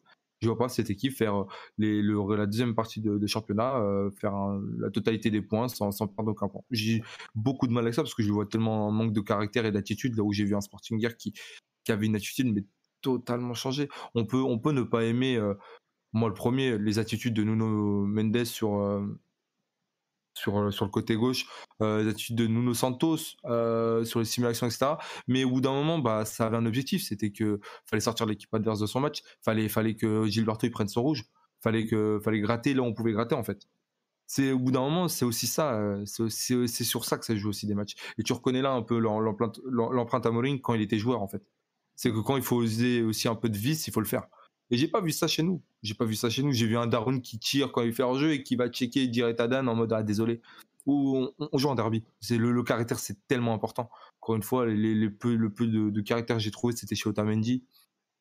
A: je vois pas cette équipe faire la deuxième partie de, championnat, faire la totalité des points sans, sans perdre aucun point. J'ai beaucoup de mal avec ça parce que je vois tellement un manque de caractère et d'attitude là où j'ai vu un Sporting hier qui, qui avait une attitude mais totalement changée. On peut, on peut ne pas aimer, euh, moi le premier, les attitudes de Nuno Mendes sur sur, euh, sur le côté gauche, euh, les attitudes de Nuno Santos euh, sur les simulations, etc. Mais au bout d'un moment, bah, ça avait un objectif, c'était que fallait sortir l'équipe adverse de son match, fallait, fallait que Gilberto il prenne son rouge, fallait que fallait gratter là où on pouvait gratter en fait. C'est au bout d'un moment, c'est aussi ça, c'est sur ça que ça joue aussi des matchs. Et tu reconnais là un peu l'empreinte à Mourinho quand il était joueur en fait. C'est que quand il faut oser aussi un peu de vis, il faut le faire. Et j'ai pas vu ça chez nous. J'ai pas vu ça chez nous. J'ai vu un Darwin qui tire quand il fait hors jeu et qui va checker direct à Dan en mode ah désolé. Ou on, joue en derby. C'est le, caractère, c'est tellement important. Encore une fois, les, peu, le peu de, caractère que j'ai trouvé, c'était chez Otamendi,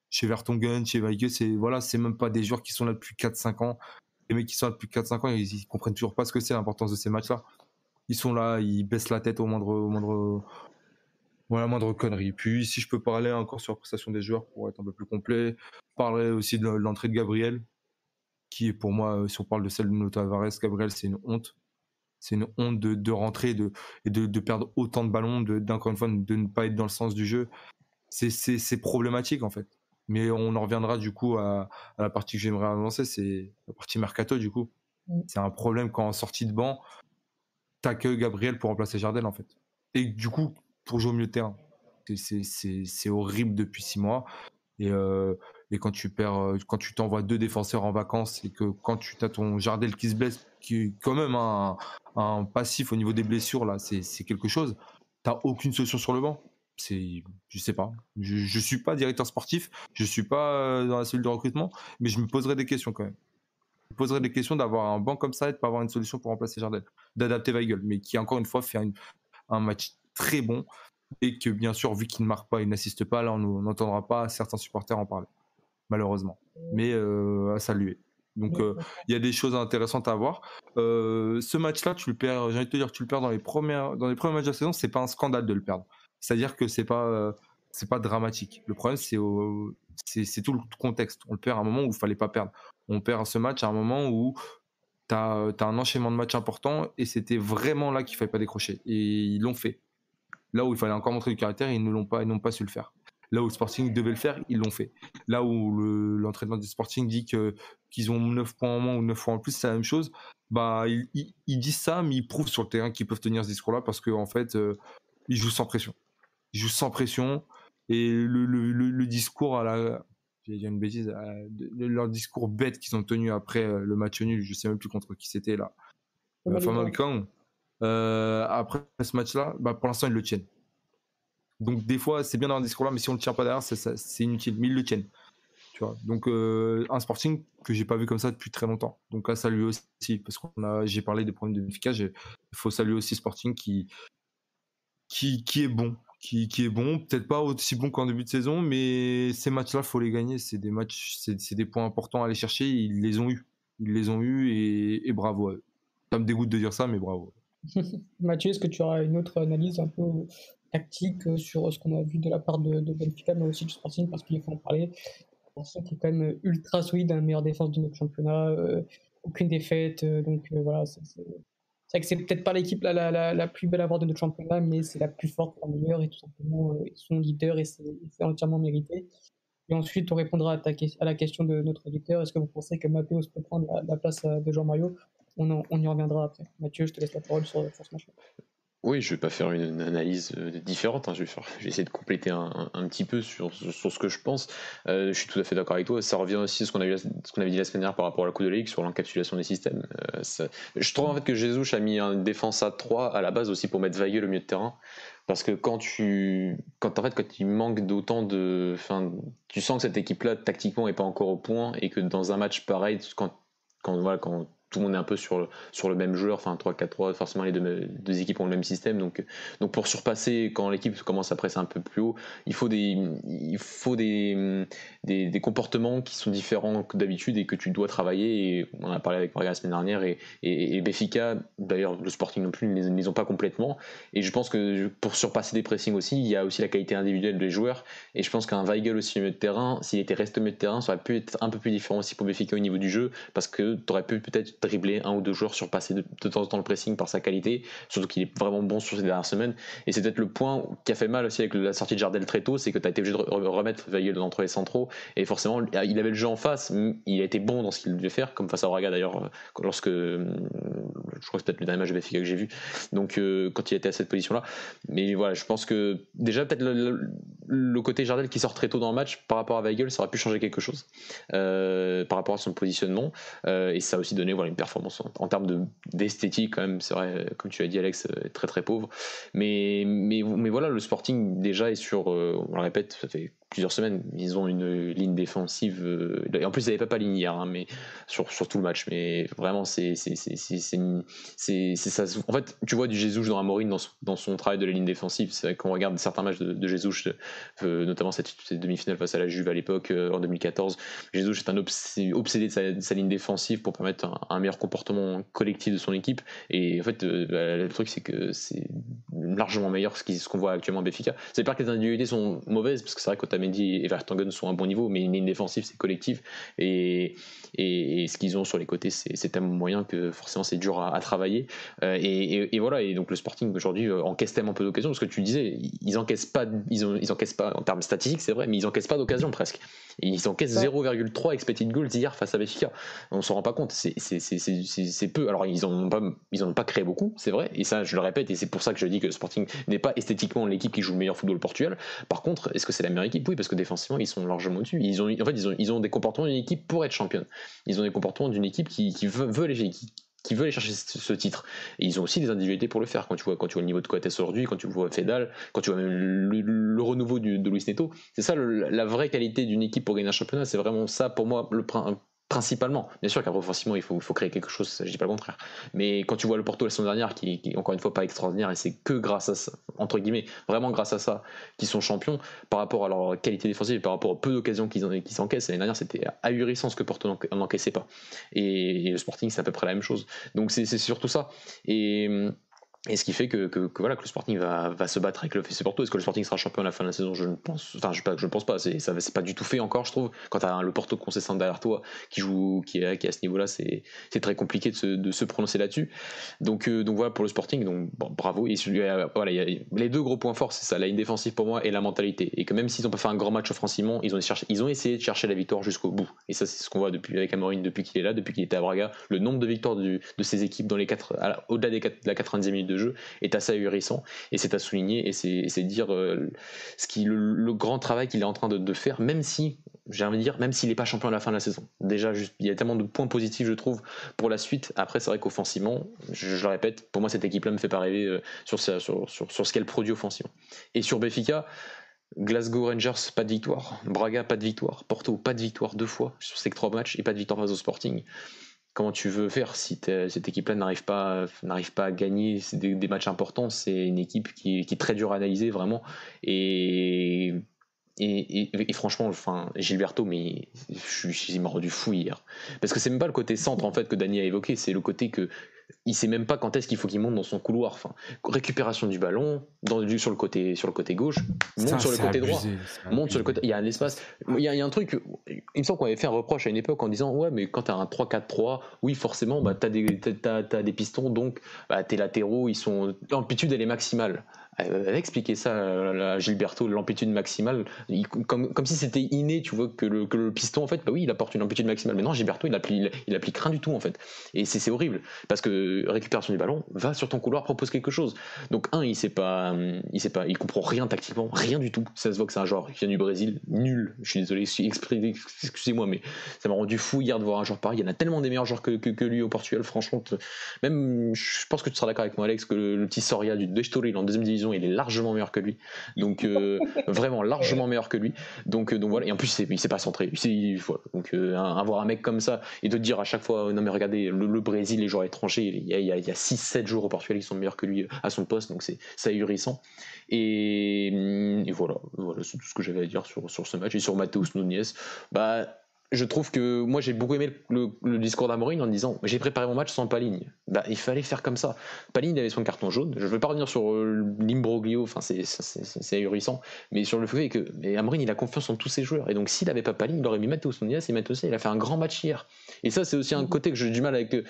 A: chez Vertonghen, chez Weige. C'est voilà, c'est même pas des joueurs qui sont là depuis 4-5 ans. Les mecs qui sont là depuis 4-5 ans, ils, comprennent toujours pas ce que c'est l'importance de ces matchs-là. Ils sont là, ils baissent la tête au moindre, au moindre, voilà, moindre connerie. Puis, si je peux parler encore sur la prestation des joueurs pour être un peu plus complet, je parlerai aussi de l'entrée de Gabriel, qui est pour moi, si on parle de celle de Noto Tavares, Gabriel, c'est une honte. C'est une honte de, de rentrer de, et de, de, perdre autant de ballons, d'encore une fois, de ne pas être dans le sens du jeu. C'est problématique, en fait. Mais on en reviendra du coup à, à la partie que j'aimerais avancer, c'est la partie mercato, du coup. Mm. C'est un problème quand en sortie de banc, t'as que Gabriel pour remplacer Jardel, en fait. Et du coup, pour jouer au milieu terrain. C'est horrible depuis six mois. Et, euh, et quand tu perds, euh, quand tu t'envoies deux défenseurs en vacances et que quand tu as ton Jardel qui se blesse, qui est quand même un, un passif au niveau des blessures, là, c'est quelque chose. T'as aucune solution sur le banc. C'est, je sais pas. Je, je suis pas directeur sportif, je suis pas euh, dans la cellule de recrutement, mais je me poserai des questions quand même. Je me poserai des questions d'avoir un banc comme ça et de pas avoir une solution pour remplacer Jardel, d'adapter Weigel, mais qui encore une fois fait un match très bon et que bien sûr, vu qu'il ne marque pas, il n'assiste pas, là on n'entendra pas certains supporters en parler, malheureusement. Mais euh, à saluer. Donc euh, il y a des choses intéressantes à voir. Euh, ce match-là, tu le perds. J'ai envie de te dire, tu le perds dans les premières, dans les premiers matchs de la saison. C'est pas un scandale de le perdre. C'est-à-dire que c'est pas, c'est pas dramatique. Le problème, c'est c'est tout le contexte. On le perd à un moment où il fallait pas perdre. On perd ce match à un moment où tu as, un enchaînement de matchs important et c'était vraiment là qu'il fallait pas décrocher. Et ils l'ont fait. Là où il fallait encore montrer du caractère, ils ne l'ont pas, ils n'ont pas su le faire. Là où le Sporting devait le faire, ils l'ont fait. Là où l'entraînement du Sporting dit que qu'ils ont 9 points en moins ou 9 points en plus, c'est la même chose. Bah, ils, disent ça, mais ils prouvent sur le terrain qu'ils peuvent tenir ce discours-là parce qu'en en fait, euh, ils jouent sans pression. Ils jouent sans pression. Et le, le, le, discours à la. J'ai une bêtise. leur discours bête qu'ils ont tenu après euh, le match nul, je sais même plus contre qui c'était là. Enfin, euh, après ce match-là, bah, pour l'instant, ils le tiennent. Donc des fois, c'est bien dans un discours-là, mais si on le tient pas derrière, c'est inutile. Mais ils le tiennent. Tu vois. Donc euh, un Sporting que j'ai pas vu comme ça depuis très longtemps. Donc à saluer aussi, parce a, j'ai parlé des problèmes de efficacité. Il faut saluer aussi Sporting qui, qui, qui est bon, qui, qui est bon, peut-être pas aussi bon qu'en début de saison, mais ces matchs-là, faut les gagner. C'est des matchs, c'est des points importants à aller chercher. Ils les ont eu, ils les ont eu et, et bravo. Ça me dégoûte de dire ça, mais bravo. (laughs)
B: Mathieu, est-ce que tu auras une autre analyse un peu tactique euh, sur ce qu'on a vu de la part de, Benfica, mais aussi du Sporting, parce qu'il faut en parler? Sporting qui est quand même ultra solide, la hein, meilleure défense de notre championnat, euh, aucune défaite, euh, donc voilà, c'est vrai que c'est peut-être pas l'équipe la, plus belle à voir de notre championnat, mais c'est la plus forte, la meilleure, et tout simplement, ils sont leaders et c'est entièrement mérité. Et ensuite, on répondra à, la question de notre auditeur. Est-ce que vous pensez que Mathéos peut prendre la, place de Jean-Mario on, y reviendra après. Mathieu, je te laisse la parole sur, ce match.
C: Oui, je vais pas faire une, analyse euh, différente. Hein. Je, vais faire, je, essayer de compléter un, petit peu sur, ce que je pense. Euh, je suis tout à fait d'accord avec toi. Ça revient aussi à ce qu'on avait, dit la semaine dernière par rapport à la Coupe de Ligue sur l'encapsulation des systèmes. Euh, je trouve en fait que Jesus a mis une défense à 3 à la base aussi pour mettre Weigel au milieu de terrain. Parce que quand tu, quand en fait, quand il manque d'autant de, enfin, tu sens que cette équipe-là tactiquement est pas encore au point et que dans un match pareil, quand, quand voilà, quand tout le monde est un peu sur le, sur le même joueur, enfin 3-4-3, forcément les deux, équipes ont le même système. Donc, donc pour surpasser, quand l'équipe commence à presser un peu plus haut, il faut des, il faut des, des, des comportements qui sont différents que d'habitude et que tu dois travailler. Et on a parlé avec Morgan la semaine dernière et, et, Béfica, d'ailleurs le Sporting non plus, ne les, ont pas complètement. Et je pense que pour surpasser des pressings aussi, il y a aussi la qualité individuelle des joueurs. Et je pense qu'un Weigel aussi au de terrain, s'il était resté au milieu de terrain, ça aurait pu être un peu plus différent aussi pour Béfica au niveau du jeu parce que tu aurais pu peut-être dribbler un ou deux joueurs, surpasser de, temps en temps le pressing par sa qualité, surtout qu'il est vraiment bon sur ces dernières semaines. Et c'est peut-être le point qui a fait mal aussi avec la sortie de Jardel très tôt, c'est que tu as été obligé de remettre Veilleux entre les centraux. Et forcément, il avait le jeu en face, il a été bon dans ce qu'il devait faire, comme face à Braga d'ailleurs, euh, lorsque euh, je crois que c'est peut-être le dernier match de Benfica que j'ai vu. Donc euh, quand il était à cette position-là. Mais voilà, je pense que déjà peut-être le, côté Jardel qui sort très tôt dans le match par rapport à Weigel, ça aurait pu changer quelque chose par rapport à son positionnement. et ça a aussi donné voilà, une performance en, termes d'esthétique, quand même, c'est vrai, comme tu as dit, Alex, euh, très très pauvre. Mais, mais, mais voilà, le Sporting déjà est sur, euh, on le répète, ça fait plusieurs semaines. Ils ont une ligne défensive. Euh, et en plus, ils n'avaient pas pas ligne hier, hein, mais sur, sur, tout le match. Mais vraiment, c'est ça. En fait, tu vois du Jesus dans Amorine dans, son, dans son travail de la ligne défensive. C'est vrai qu'on regarde certains matchs de, de Jesus, euh, notamment cette, demi-finale face à la Juve à l'époque, euh, en 2014. Jesus est un obsédé de sa, ligne défensive pour permettre un, meilleur comportement collectif de son équipe. Et en fait, bah, le truc, c'est que c'est largement meilleur que ce qu'on voit actuellement à Béfica. C'est pas que les individualités sont mauvaises, parce que c'est vrai que Mendy et Vertonghen sont à un bon niveau, mais une ligne défensive, c'est collectif. Et, et, ce qu'ils ont sur les côtés, c'est tellement moyen que forcément c'est dur à, travailler. Euh, et, voilà, et donc le Sporting aujourd'hui euh, encaisse tellement peu d'occasions, parce que tu disais, ils encaissent pas, ils, ont, ils encaissent pas en termes statistiques, c'est vrai, mais ils encaissent pas d'occasions presque. ils encaissent 0,3 expected goals hier face à Benfica. On s'en rend pas compte, c'est peu. Alors ils n'ont pas, ils ont pas créé beaucoup, c'est vrai, et ça je le répète, et c'est pour ça que je dis que le Sporting n'est pas esthétiquement l'équipe qui joue le meilleur football au Portugal. Par contre, est-ce que c'est la meilleure équipe? Parce que défensivement, ils sont largement au-dessus. Ils ont, en fait, ils ont, des comportements d'une équipe pour être championne. Ils ont des comportements d'une équipe qui, veut, aller, qui, veut aller chercher ce, titre. Et ils ont aussi des individualités pour le faire. Quand tu vois, quand tu vois le niveau de Coates aujourd'hui, quand tu vois Fedal, quand tu vois le, renouveau de Luis Neto, c'est ça la vraie qualité d'une équipe pour gagner un championnat. C'est vraiment ça pour moi le, principalement. Bien sûr qu'après, forcément, il faut, faut créer quelque chose, je dis pas le contraire. Mais quand tu vois le Porto la semaine dernière, qui, qui encore une fois pas extraordinaire, et c'est que grâce à ça, entre guillemets, vraiment grâce à ça, qu'ils sont champions, par rapport à leur qualité défensive et par rapport au peu d'occasions qu'ils qu s'encaissent, l'année dernière, c'était ahurissant ce que Porto n'encaissait pas. Et, le Sporting, c'est à peu près la même chose. Donc c'est surtout ça. Et ce qui fait que, que, voilà, que le Sporting va, va, se battre avec le FC Porto. Est-ce que le Sporting sera champion à la fin de la saison? Je ne pense, enfin, je, ne pense pas. C'est, ça, c'est pas du tout fait encore, je trouve. Quand tu as le Porto concessant derrière toi qui joue, qui est, qui est à ce niveau-là, c'est, c'est très compliqué de se, de se prononcer là-dessus. Donc, euh, donc voilà pour le Sporting. Donc bravo. Et celui, voilà, les deux gros points forts, c'est ça, la ligne défensive pour moi et la mentalité. Et que même s'ils n'ont pas fait un grand match offensivement, ils ont, cherché, ils ont essayé de chercher la victoire jusqu'au bout. Et ça, c'est ce qu'on voit depuis avec Amorim depuis qu'il est là, depuis qu'il était à Braga. Le nombre de victoires du, de ces équipes dans les quatre, au-delà des de la 90e minute de jeu est assez ahurissant. Et c'est à souligner et c'est dire euh, ce qui le, grand travail qu'il est en train de, faire même si j'ai envie de dire même s'il n'est pas champion à la fin de la saison. Déjà juste, il y a tellement de points positifs je trouve pour la suite. Après c'est vrai qu'offensivement je, le répète pour moi cette équipe là me fait pas rêver euh, sur, sur, sur, sur ce qu'elle produit offensivement. Et sur Béfica Glasgow Rangers, pas de victoire. Braga, pas de victoire. Porto, pas de victoire deux fois sur ces trois matchs et pas de victoire face au Sporting comment tu veux faire si cette équipe-là n'arrive pas, n'arrive pas à gagner des, matchs importants C'est une équipe qui, est très dure à analyser vraiment. Et, franchement, enfin, Gilberto, mais je, suis il rendu fou hier. Parce que c'est même pas le côté centre en fait que Dani a évoqué, c'est le côté que il sait même pas quand est-ce qu'il faut qu'il monte dans son couloir. Enfin, récupération du ballon dans, sur le côté sur le côté gauche, monte sur le côté droit, monte sur le côté. Il y a un espace. Il y a, un truc. Il me semble qu'on avait fait un reproche à une époque en disant ouais, mais quand tu as un 3-4-3, oui forcément, bah t'as des as, des pistons, donc bah, tes latéraux ils sont l'amplitude elle est maximale avait expliqué ça à Gilberto, l'amplitude maximale, comme, comme si c'était inné, tu vois, que le, que le, piston, en fait, bah oui, il apporte une amplitude maximale. Mais non, Gilberto, il applique, rien du tout, en fait. Et c'est horrible, parce que récupération du ballon, va sur ton couloir, propose quelque chose. Donc, un, il sait pas, il sait pas, il comprend rien tactiquement, rien du tout. Ça se voit que c'est un joueur qui vient du Brésil, nul. Je suis désolé, excusez-moi, mais ça m'a rendu fou hier de voir un joueur pareil. Il y en a tellement des meilleurs joueurs que, que, lui au Portugal, franchement. Même, je pense que tu seras d'accord avec moi, Alex, que le, petit Soria du Destoril en deuxième division, il est largement meilleur que lui. Donc euh, (laughs) vraiment largement meilleur que lui. Donc, euh, donc voilà. Et en plus, il s'est pas centré. Il, Donc euh, avoir un mec comme ça et de dire à chaque fois, non mais regardez, le, Brésil, les joueurs étrangers, il y a, il y a, 6-7 jours au Portugal qui sont meilleurs que lui à son poste. Donc c'est ahurissant. Et, et, voilà, voilà c'est tout ce que j'avais à dire sur, sur ce match. Et sur Mateus Nunes, bah je trouve que moi j'ai beaucoup aimé le, discours d'Amorine en disant j'ai préparé mon match sans Paligne. Bah, il fallait faire comme ça. Paligne avait son carton jaune. Je ne vais pas revenir sur euh, l'imbroglio, enfin c'est ahurissant, mais sur le fait que Amorine il a confiance en tous ses joueurs et donc s'il n'avait pas Paligne, il aurait mis Matheus Nunes et Matheus il a fait un grand match hier. Et ça c'est aussi un côté que j'ai du mal avec euh,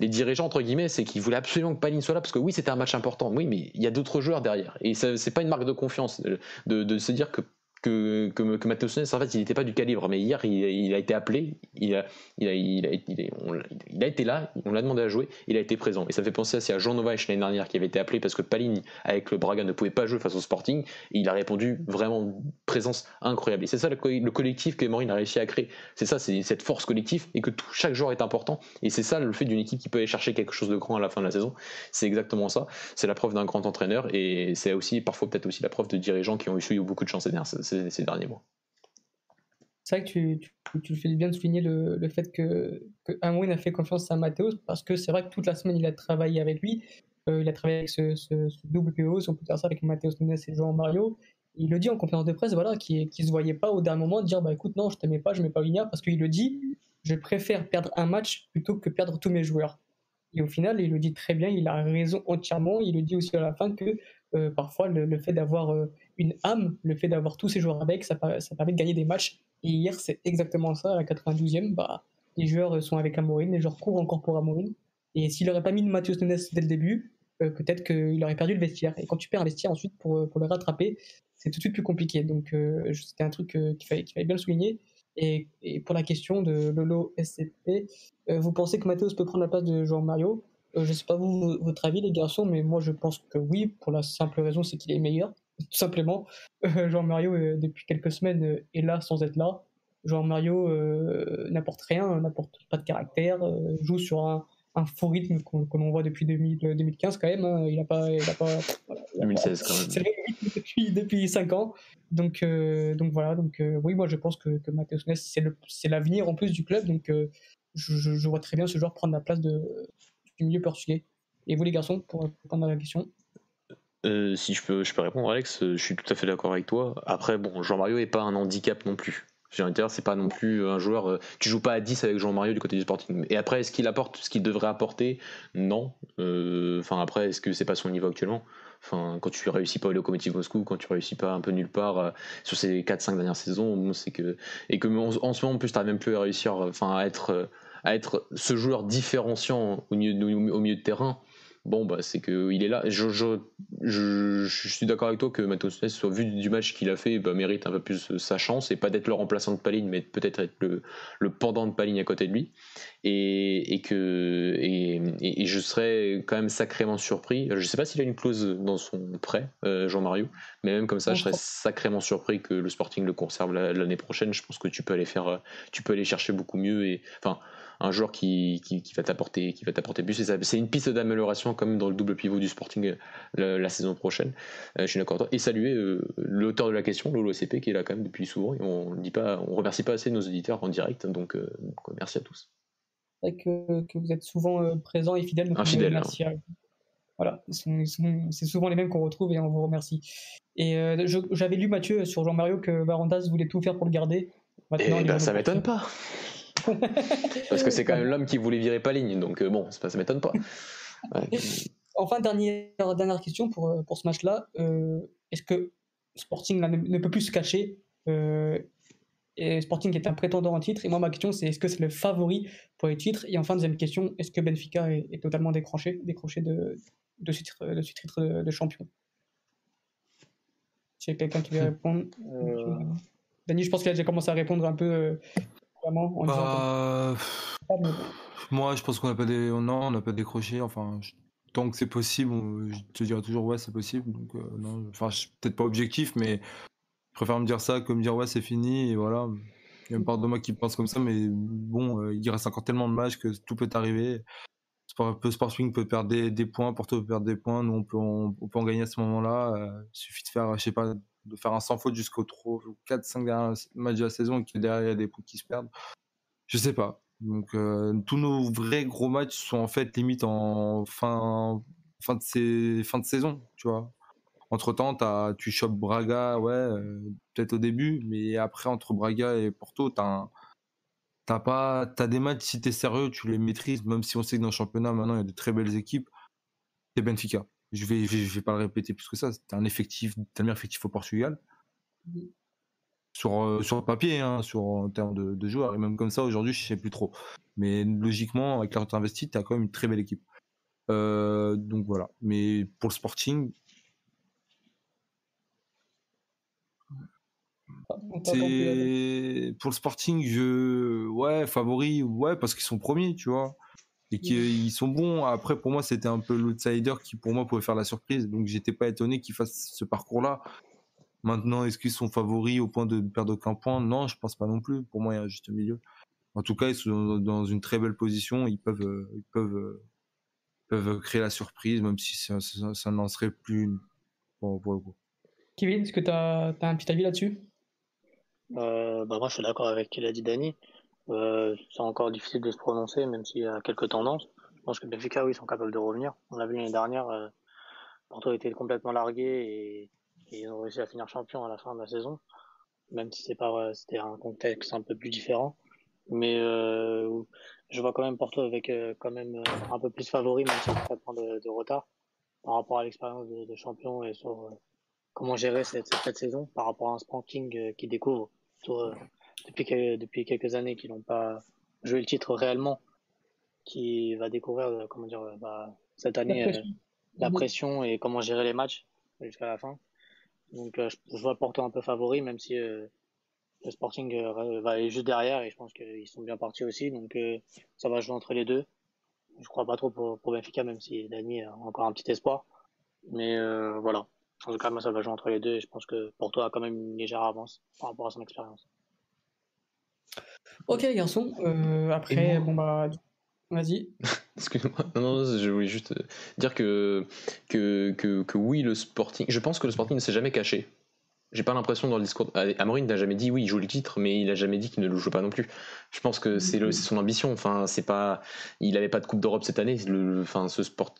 C: les dirigeants entre guillemets, c'est qu'ils voulaient absolument que Paligne soit là parce que oui c'était un match important, oui mais il y a d'autres joueurs derrière et c'est pas une marque de confiance de, de se dire que que, que, que Matheus en fait, il n'était pas du calibre. Mais hier, il, a été appelé, il a, il a, il a, été là, on l'a demandé à jouer, il a été présent. Et ça fait penser aussi à Jean Novach l'année dernière qui avait été appelé parce que Paligne, avec le Braga, ne pouvait pas jouer face au Sporting. Et il a répondu vraiment présence incroyable. Et c'est ça le, collectif que Maureen a réussi à créer. C'est ça, c'est cette force collective et que chaque joueur est important. Et c'est ça le fait d'une équipe qui peut aller chercher quelque chose de grand à la fin de la saison. C'est exactement ça. C'est la preuve d'un grand entraîneur et c'est aussi parfois peut-être aussi la preuve de dirigeants qui ont eu beaucoup de chance ces dernières ces, derniers mois.
B: C'est vrai que tu, fais bien de souligner le, fait que, que a fait confiance à Matheus parce que c'est vrai que toute la semaine il a travaillé avec lui. Euh, il a travaillé avec ce, ce, double PO, ça, avec Matheus Nunes et Jean Mario. Il le dit en conférence de presse, voilà, qui ne se voyait pas au dernier moment dire bah écoute, non, je t'aimais pas, je mets pas Vignard parce qu'il le dit, je préfère perdre un match plutôt que perdre tous mes joueurs. Et au final, il le dit très bien, il a raison entièrement. Il le dit aussi à la fin que euh, parfois le, fait d'avoir euh, une âme, le fait d'avoir tous ces joueurs avec, ça, permet de gagner des matchs. Et hier, c'est exactement ça. À la 92e, bah, les joueurs sont avec Amorine, les joueurs courent encore pour Amorine. Et s'il n'aurait pas mis Mathieu Nunes dès le début, euh, peut-être qu'il aurait perdu le vestiaire. Et quand tu perds un vestiaire ensuite pour, pour le rattraper, c'est tout de suite plus compliqué. Donc c'était un truc qu'il fallait, bien souligner. Et, pour la question de Lolo SCP, vous pensez que Mathéos peut prendre la place de Jean Mario? Euh, je sais pas vous, votre avis, les garçons, mais moi je pense que oui, pour la simple raison, c'est qu'il est meilleur. Tout simplement. (laughs) Euh, Jean-Mario, euh, depuis quelques semaines, est là sans être là. Jean-Mario n'apporte rien, n'apporte pas de caractère, joue sur un, un faux rythme qu'on voit depuis 2015 quand même. Hein. Il n'a pas, il a pas
C: 2016 (laughs) quand même.
B: C'est depuis, depuis 5 ans. Donc, donc voilà, donc oui, moi je pense que, que Matheus Ness, c'est l'avenir en plus du club. Donc je, je, vois très bien ce joueur prendre la place de, milieu portugais. Et vous les garçons, pour répondre à la question
C: euh, si je peux, je peux répondre, Alex, euh, je suis tout à fait d'accord avec toi. Après, bon, Jean-Mario n'est pas un handicap non plus. J'ai envie de dire, c'est pas non plus un joueur. tu joues pas à 10 avec Jean-Mario du côté du Sporting. Et après, est-ce qu'il apporte ce qu'il devrait apporter? Non. Enfin, après, est-ce que c'est pas son niveau actuellement? Enfin, quand tu réussis pas au Lokomotiv Moscou, quand tu réussis pas un peu nulle part sur ces 4-5 dernières saisons, c'est que et que en, ce moment en plus t'as même plus à réussir, enfin à être à être ce joueur différenciant au milieu, au milieu de terrain bon, bah, c'est qu'il est là. Je, je, je, suis d'accord avec toi que Matos soit vu du match qu'il a fait, bah, mérite un peu plus sa chance et pas d'être le remplaçant de Paligne, mais peut-être être le, le, pendant de Paligne à côté de lui. Et, et que et, et, je serais quand même sacrément surpris. Je sais pas s'il a une clause dans son prêt, euh, Jean-Mario, mais même comme ça, je serais sacrément surpris que le Sporting le conserve l'année prochaine. Je pense que tu peux aller faire, tu peux aller chercher beaucoup mieux et enfin un joueur qui, qui, va t'apporter qui va t'apporter plus. C'est une piste d'amélioration comme dans le double pivot du Sporting euh, la, saison prochaine. Euh, je suis d'accord. Et saluer euh, l'auteur de la question, Lolo SCP, qui est là quand même depuis souvent. Et on dit pas, on remercie pas assez nos auditeurs en direct. Donc, merci à tous.
B: C'est que, que, vous êtes souvent présents et fidèles.
C: Donc fidèle,
B: merci Voilà, c'est souvent les mêmes qu'on retrouve et on vous remercie. Et j'avais lu Mathieu sur Jean-Mario que Varandas voulait tout faire pour le garder.
C: Maintenant, et eh ben, ça m'étonne pas. Parce que c'est quand même l'homme qui voulait virer Paligne, donc euh, bon, ça, ça m'étonne pas. (laughs)
B: Enfin, dernière, dernière question pour, euh, pour ce match-là. Euh, est-ce que Sporting ne, peut plus se cacher et Sporting est un prétendant en titre. Et moi, ma question, c'est est-ce que c'est le favori pour les titres Et enfin, deuxième question, est-ce que Benfica est, totalement décroché, décroché de, de ce titre de, ce titre de, champion? Si quelqu'un qui veut répondre. Dani, je pense qu'il a déjà commencé à répondre un peu
A: bah, moi, je pense qu'on n'a pas des, non, on pas décroché. Enfin, tant que c'est possible, je te dirais toujours ouais, c'est possible. Donc, euh, non, enfin, peut-être pas objectif, mais je préfère me dire ça que me dire ouais, c'est fini et voilà. Il y a une part de moi qui pense comme ça, mais bon, euh, il reste encore tellement de matchs que tout peut arriver. Sporting peut perdre des, points, Porto peut perdre des points, nous on peut, on, peut en gagner à ce moment-là. Euh, il suffit de faire, je sais pas, de faire un sans faute jusqu'au 4-5 derniers matchs de la saison et que derrière il y a des points qui se perdent. Je sais pas. Donc euh, tous nos vrais gros matchs sont en fait limite en fin, fin, de, saison, tu vois. Entre temps, tu chopes Braga, ouais, euh, peut-être au début, mais après entre Braga et Porto, t'as T'as pas, as des matchs, si t'es sérieux, tu les maîtrises, même si on sait que dans le championnat, maintenant, il y a de très belles équipes. C'est Benfica. Je vais, je vais, pas le répéter plus que ça. C'était un effectif, tellement effectif au Portugal. Sur, euh, sur le papier, hein, sur, en termes de, joueurs. Et même comme ça, aujourd'hui, je sais plus trop. Mais logiquement, avec l'argent investi, tu as quand même une très belle équipe. Euh, donc voilà. Mais pour le Sporting, c'est pour le Sporting, je ouais favori, ouais parce qu'ils sont premiers, tu vois et qu'ils sont bons. Après, pour moi, c'était un peu l'outsider qui, pour moi, pouvait faire la surprise. Donc, j'étais pas étonné qu'ils fassent ce parcours-là. Maintenant, est-ce qu'ils sont favoris au point de perdre aucun point? Non, je pense pas non plus. Pour moi, il y a un juste milieu. En tout cas, ils sont dans une très belle position. Ils peuvent, ils peuvent, peuvent créer la surprise, même si ça, ça, n'en serait plus une pour, le coup.
B: Kevin, est-ce que tu as, as, un petit avis là-dessus?
D: Euh, bah Moi, je suis d'accord avec ce qu'il a dit Dani. Euh, c'est encore difficile de se prononcer, même s'il y a quelques tendances. Je pense que Benfica, oui, ils sont capables de revenir. On l'a vu l'année dernière, euh, Porto était complètement largué et, ils ont réussi à finir champion à la fin de la saison, même si c'est pas c'était un contexte un peu plus différent. Mais euh, je vois quand même Porto avec euh, quand même euh, un peu plus favori, même si ça prend de, de retard par rapport à l'expérience de, champion et sur comment gérer cette, cette, saison par rapport à un Sporting qui découvre depuis, depuis quelques années qui n'ont pas joué le titre réellement, qui va découvrir euh, comment dire euh, bah, cette année euh, la pression. et comment gérer les matchs jusqu'à la fin. Donc je, vois Porto un peu favori, même si le Sporting va aller juste derrière et je pense qu'ils sont bien partis aussi. Donc ça va jouer entre les deux. Je crois pas trop pour, pour Benfica, même si Dani a encore un petit espoir. Mais voilà. En tout cas, moi, ça va jouer entre les deux et je pense que Porto a quand même une légère avance par rapport à son expérience.
B: Ok, garçon. Euh, après, bon bah, vas-y. (laughs)
C: Excuse-moi. Non, non, je voulais juste dire que, que, que, que, oui, le Sporting. Je pense que le Sporting ne s'est jamais caché. J'ai pas l'impression dans le discours. Amorin n'a jamais dit oui, il joue le titre, mais il a jamais dit qu'il ne le joue pas non plus. Je pense que c'est le, son ambition. Enfin, c'est pas, il avait pas de coupe d'Europe cette année. Le, enfin, ce sport,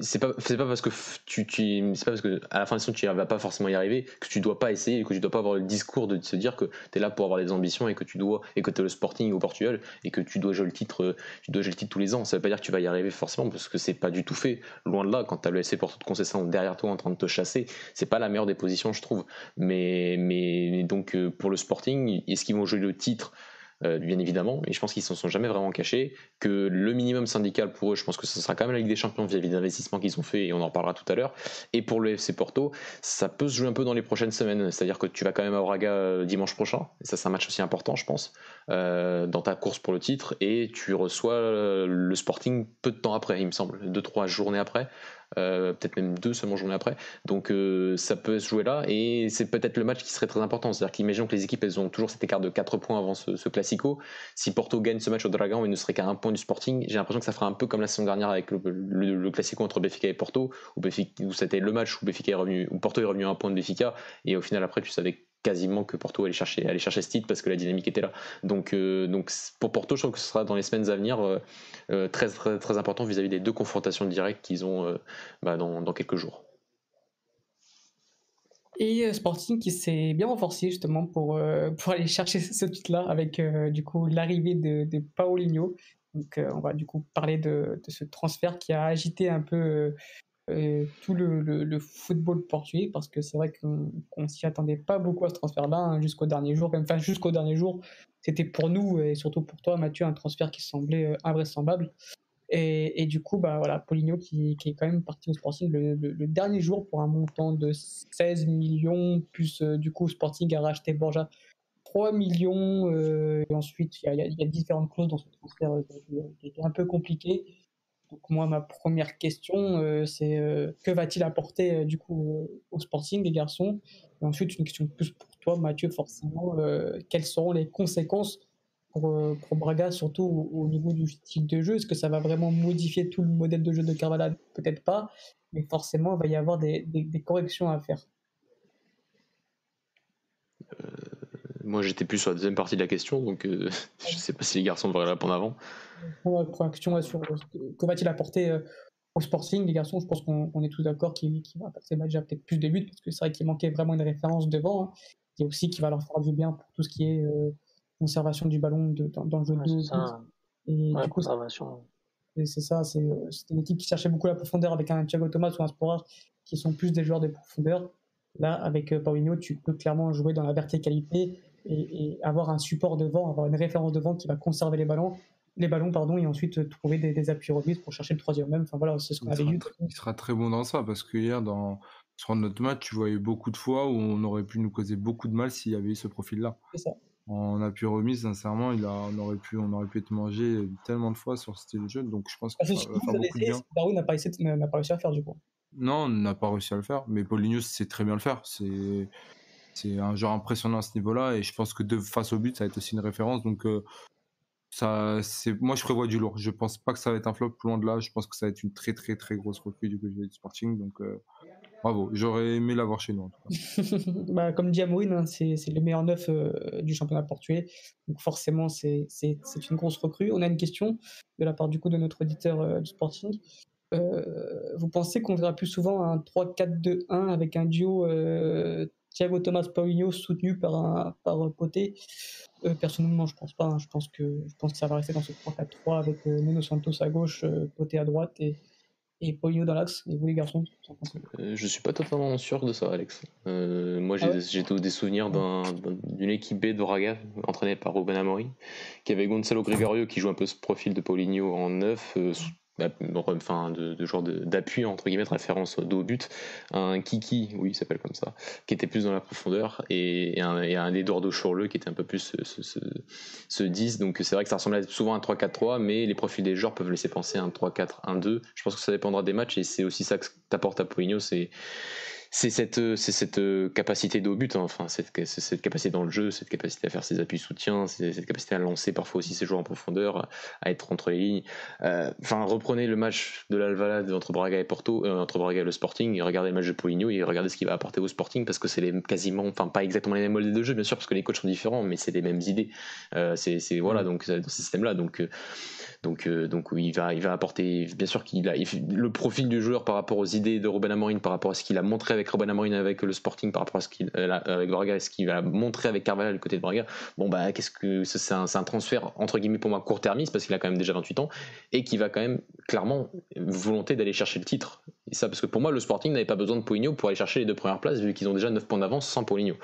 C: c'est pas, c'est pas parce que tu, tu c'est pas parce que à la fin de saison tu vas pas forcément y arriver que tu dois pas essayer, que tu dois pas avoir le discours de se dire que tu es là pour avoir des ambitions et que tu dois et que es le Sporting au Portugal et que tu dois jouer le titre, tu dois jouer le titre tous les ans. Ça veut pas dire que tu vas y arriver forcément parce que c'est pas du tout fait. Loin de là, quand tu as le SC Porto de Concession derrière toi en train de te chasser, c'est pas la meilleure des positions, je trouve. Mais, donc euh, pour le Sporting, est-ce qu'ils vont jouer le titre euh, bien évidemment, mais je pense qu'ils s'en sont jamais vraiment cachés. Que le minimum syndical pour eux, je pense que ce sera quand même la Ligue des Champions vis-à-vis des investissements qu'ils ont fait, et on en parlera tout à l'heure. Et pour le FC Porto, ça peut se jouer un peu dans les prochaines semaines, c'est-à-dire que tu vas quand même à Oraga euh, dimanche prochain, et ça c'est un match aussi important, je pense, dans ta course pour le titre, et tu reçois le Sporting peu de temps après, il me semble, deux trois journées après. Euh, peut-être même deux seulement journées après. Donc euh, ça peut se jouer là et c'est peut-être le match qui serait très important. C'est-à-dire qu'imaginons que les équipes elles ont toujours cet écart de 4 points avant ce, Classico. Si Porto gagne ce match au Dragon et ne serait qu'à un point du Sporting, j'ai l'impression que ça fera un peu comme la saison dernière avec le, Classico entre Benfica et Porto, où, c'était le match où, Benfica est revenu, où Porto est revenu à un point de Benfica et au final après tu savais quasiment que Porto allait chercher, allait chercher ce titre parce que la dynamique était là. Donc, euh, donc pour Porto, je trouve que ce sera dans les semaines à venir euh, euh, très, très, très, important vis-à-vis des deux confrontations directes qu'ils ont bah, dans, quelques jours.
B: Et Sporting qui s'est bien renforcé justement pour, pour aller chercher ce titre-là avec du coup l'arrivée de, de Paolinho. Donc on va du coup parler de, ce transfert qui a agité un peu tout le, football portugais parce que c'est vrai qu'on ne s'y attendait pas beaucoup à ce transfert-là hein, jusqu'au dernier jour. Enfin, jusqu'au dernier jour, c'était pour nous et surtout pour toi, Mathieu, un transfert qui semblait euh, invraisemblable. Et, du coup, bah voilà, Poligno qui, est quand même parti au Sporting le, dernier jour pour un montant de 16 millions, plus euh, du coup Sporting a racheté Borja 3 millions. Euh, et ensuite, il y, y, a différentes clauses dans ce transfert qui était un peu compliqué. Donc moi, ma première question, euh, c'est euh, que va-t-il apporter euh, du coup au Sporting, les garçons? Et ensuite, une question plus pour toi, Mathieu, forcément, quelles seront les conséquences pour, pour Braga, surtout au, niveau du style de jeu? Est-ce que ça va vraiment modifier tout le modèle de jeu de Carvalho Peut-être pas, mais forcément, il va y avoir des, des, corrections à faire.
C: Moi, j'étais plus sur la deuxième partie de la question, donc (laughs) je ne sais pas si les garçons devraient répondre avant
B: question sur que va-t-il apporter euh, au Sporting, les garçons, je pense qu'on est tous d'accord qu'il va apporter déjà peut-être plus de buts, parce que c'est vrai qu'il manquait vraiment une référence devant, hein. et aussi qu'il va leur faire du bien pour tout ce qui est euh, conservation du ballon dans, le jeu de
D: jeu. Et du coup,
B: c'est ça, c'est une équipe qui cherchait beaucoup la profondeur avec un Thiago Thomas ou un Sporar qui sont plus des joueurs de profondeur. Là, avec euh, Paulinho, tu peux clairement jouer dans la verticalité et, et, avoir un support devant, avoir une référence devant qui va conserver les ballons les ballons pardon et ensuite trouver des, appuis reprises pour chercher le troisième même enfin voilà c'est ce qu'on avait
A: il sera très bon dans ça parce que hier dans sur notre match tu voyais beaucoup de fois où on aurait pu nous causer beaucoup de mal s'il y avait eu ce profil là
B: c'est ça.
A: En appui remise sincèrement il a on aurait pu on aurait pu être mangé tellement de fois sur ce style de jeu donc je pense que ça va
B: beaucoup de bien. Darwin n'a pas, pas réussi à faire du coup.
A: Non on n'a pas réussi à le faire mais Paulinho sait très bien le faire c'est c'est un joueur impressionnant à ce niveau-là et je pense que face au but ça va être aussi une référence donc euh, ça, moi, je prévois du lourd. Je pense pas que ça va être un flop loin de là. Je pense que ça va être une très, très, très grosse recrue du côté du Sporting. Donc, euh, bravo. J'aurais aimé l'avoir chez nous, en tout
B: cas. (laughs) bah, comme dit Amouine, hein, c'est, le meilleur neuf euh, du championnat portugais. Donc, forcément, c'est, une grosse recrue. On a une question de la part, du coup, de notre auditeur du Sporting. vous pensez qu'on verra plus souvent un 3-4-2-1 avec un duo Thiago Thomas Paulinho soutenu par un par Poté. Euh, personnellement, je pense pas. Hein. Je pense que je pense que ça va rester dans ce 3-4-3 avec euh, Nuno Santos à gauche, euh, Poté à droite et et Paulinho dans l'axe. Et vous les garçons
C: Je suis pas totalement sûr de ça, Alex. moi, j'ai ah des souvenirs d'une équipe B d'Oraga entraînée par Ruben Amorim, qui avait Gonzalo Gregorio qui joue un peu ce profil de Paulinho en neuf, enfin de, de genre d'appui entre guillemets référence au but un Kiki oui il s'appelle comme ça qui était plus dans la profondeur et, un, et un Eduardo Chourleux qui était un peu plus ce, ce, 10 donc c'est vrai que ça ressemble souvent à un 3-4-3 mais les profils des joueurs peuvent laisser penser à un 3-4-1-2 je pense que ça dépendra des matchs et c'est aussi ça que t'apporte à Poligno c'est c'est cette, euh, c'est cette euh, capacité de haut but, hein. enfin, cette, cette capacité dans le jeu, cette capacité à faire ses appuis soutien, cette capacité à lancer parfois aussi ses joueurs en profondeur, à être entre les lignes. Euh, enfin, reprenez le match de l'Alvalade entre Braga et Porto, entre Braga et le Sporting, et regardez le match de Poligno et regardez ce qu'il va apporter au Sporting parce que c'est les, quasiment, enfin, pas exactement les mêmes modèles de jeu, bien sûr, parce que les coachs sont différents, mais c'est les mêmes idées. c'est, voilà, donc, dans ce système-là. Donc, donc, donc oui, il va, il va apporter, bien sûr qu'il a le profil du joueur par rapport aux idées de Robin Amorin, par rapport à ce qu'il a montré avec Robin avec le Sporting, par rapport à ce qu'il euh, avec Braga, ce qu'il va montrer avec Carvalhal du côté de Braga. Bon bah qu'est-ce que c'est un, un, transfert entre guillemets pour moi court-termiste parce qu'il a quand même déjà 28 ans et qui va quand même clairement volonté d'aller chercher le titre. Et ça parce que pour moi le Sporting n'avait pas besoin de Poligno pour aller chercher les deux premières places vu qu'ils ont déjà 9 points d'avance sans Poligno.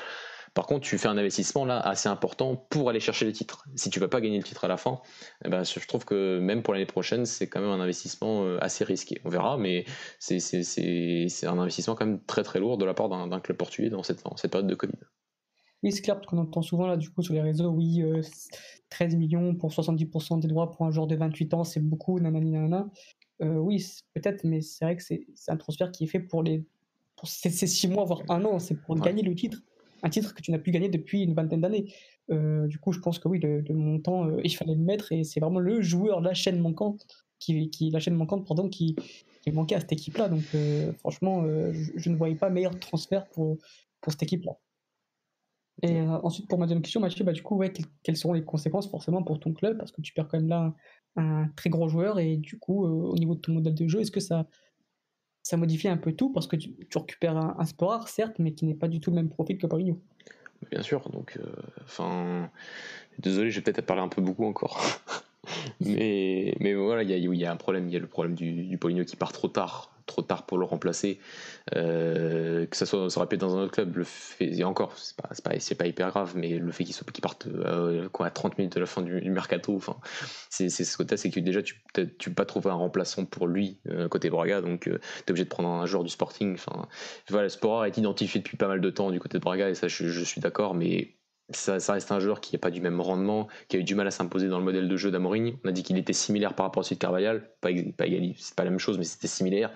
C: Par contre, tu fais un investissement là assez important pour aller chercher le titre. Si tu vas pas gagner le titre à la fin, eh ben, je trouve que même pour l'année prochaine, c'est quand même un investissement euh, assez risqué. On verra, mais c'est un investissement quand même très très lourd de la part d'un club portugais dans cette, cette période de Covid.
B: Oui, c'est clair, parce qu'on entend souvent là, du coup, sur les réseaux, oui, 13 euh, millions pour 70% des droits pour un joueur de 28 ans, c'est beaucoup, nanani, nanana. Euh, oui, peut-être, mais c'est vrai que c'est un transfert qui est fait pour les pour ces, 6 mois, voire un an, c'est pour gagner le titre un titre que tu n'as plus gagné depuis une vingtaine d'années. Euh, du coup, je pense que oui, le, montant, euh, il fallait le mettre et c'est vraiment le joueur, la chaîne manquante, qui, qui la chaîne manquante, pardon, qui, qui manquait à cette équipe-là. Donc, euh, franchement, je, ne voyais pas meilleur transfert pour, pour cette équipe-là. Et ensuite, pour ma deuxième question, Mathieu, bah, du coup, ouais, quelles seront les conséquences forcément pour ton club? Parce que tu perds quand même là un, très gros joueur et du coup, au niveau de ton modèle de jeu, est-ce que ça, ça modifie un peu tout parce que tu, récupères un, sport certes, mais qui n'est pas du tout le même profil que Paulinho.
C: Bien sûr, donc, euh, enfin, désolé, je vais peut-être parler un peu beaucoup encore. (laughs) mais, mais voilà, il y, a, un problème, il y a le problème du, du qui part trop tard trop tard pour le remplacer. Euh, que ça soit ça dans un autre club, le fait, et encore, c'est pas, pas, pas, hyper grave, mais le fait qu'il parte parte euh, quoi, à 30 minutes de la fin du, mercato, c'est ce côté, c'est que déjà tu ne peux pas trouver un remplaçant pour lui euh, côté Braga, donc tu es obligé de prendre un joueur du Sporting. Enfin, voilà, le Sport est identifié depuis pas mal de temps du côté de Braga, et ça je suis d'accord, mais ça, reste un joueur qui n'a pas du même rendement, qui a eu du mal à s'imposer dans le modèle de jeu d'Amorim. On a dit qu'il était similaire par rapport à celui de Carvajal, pas, pas c'est pas la même chose, mais c'était similaire.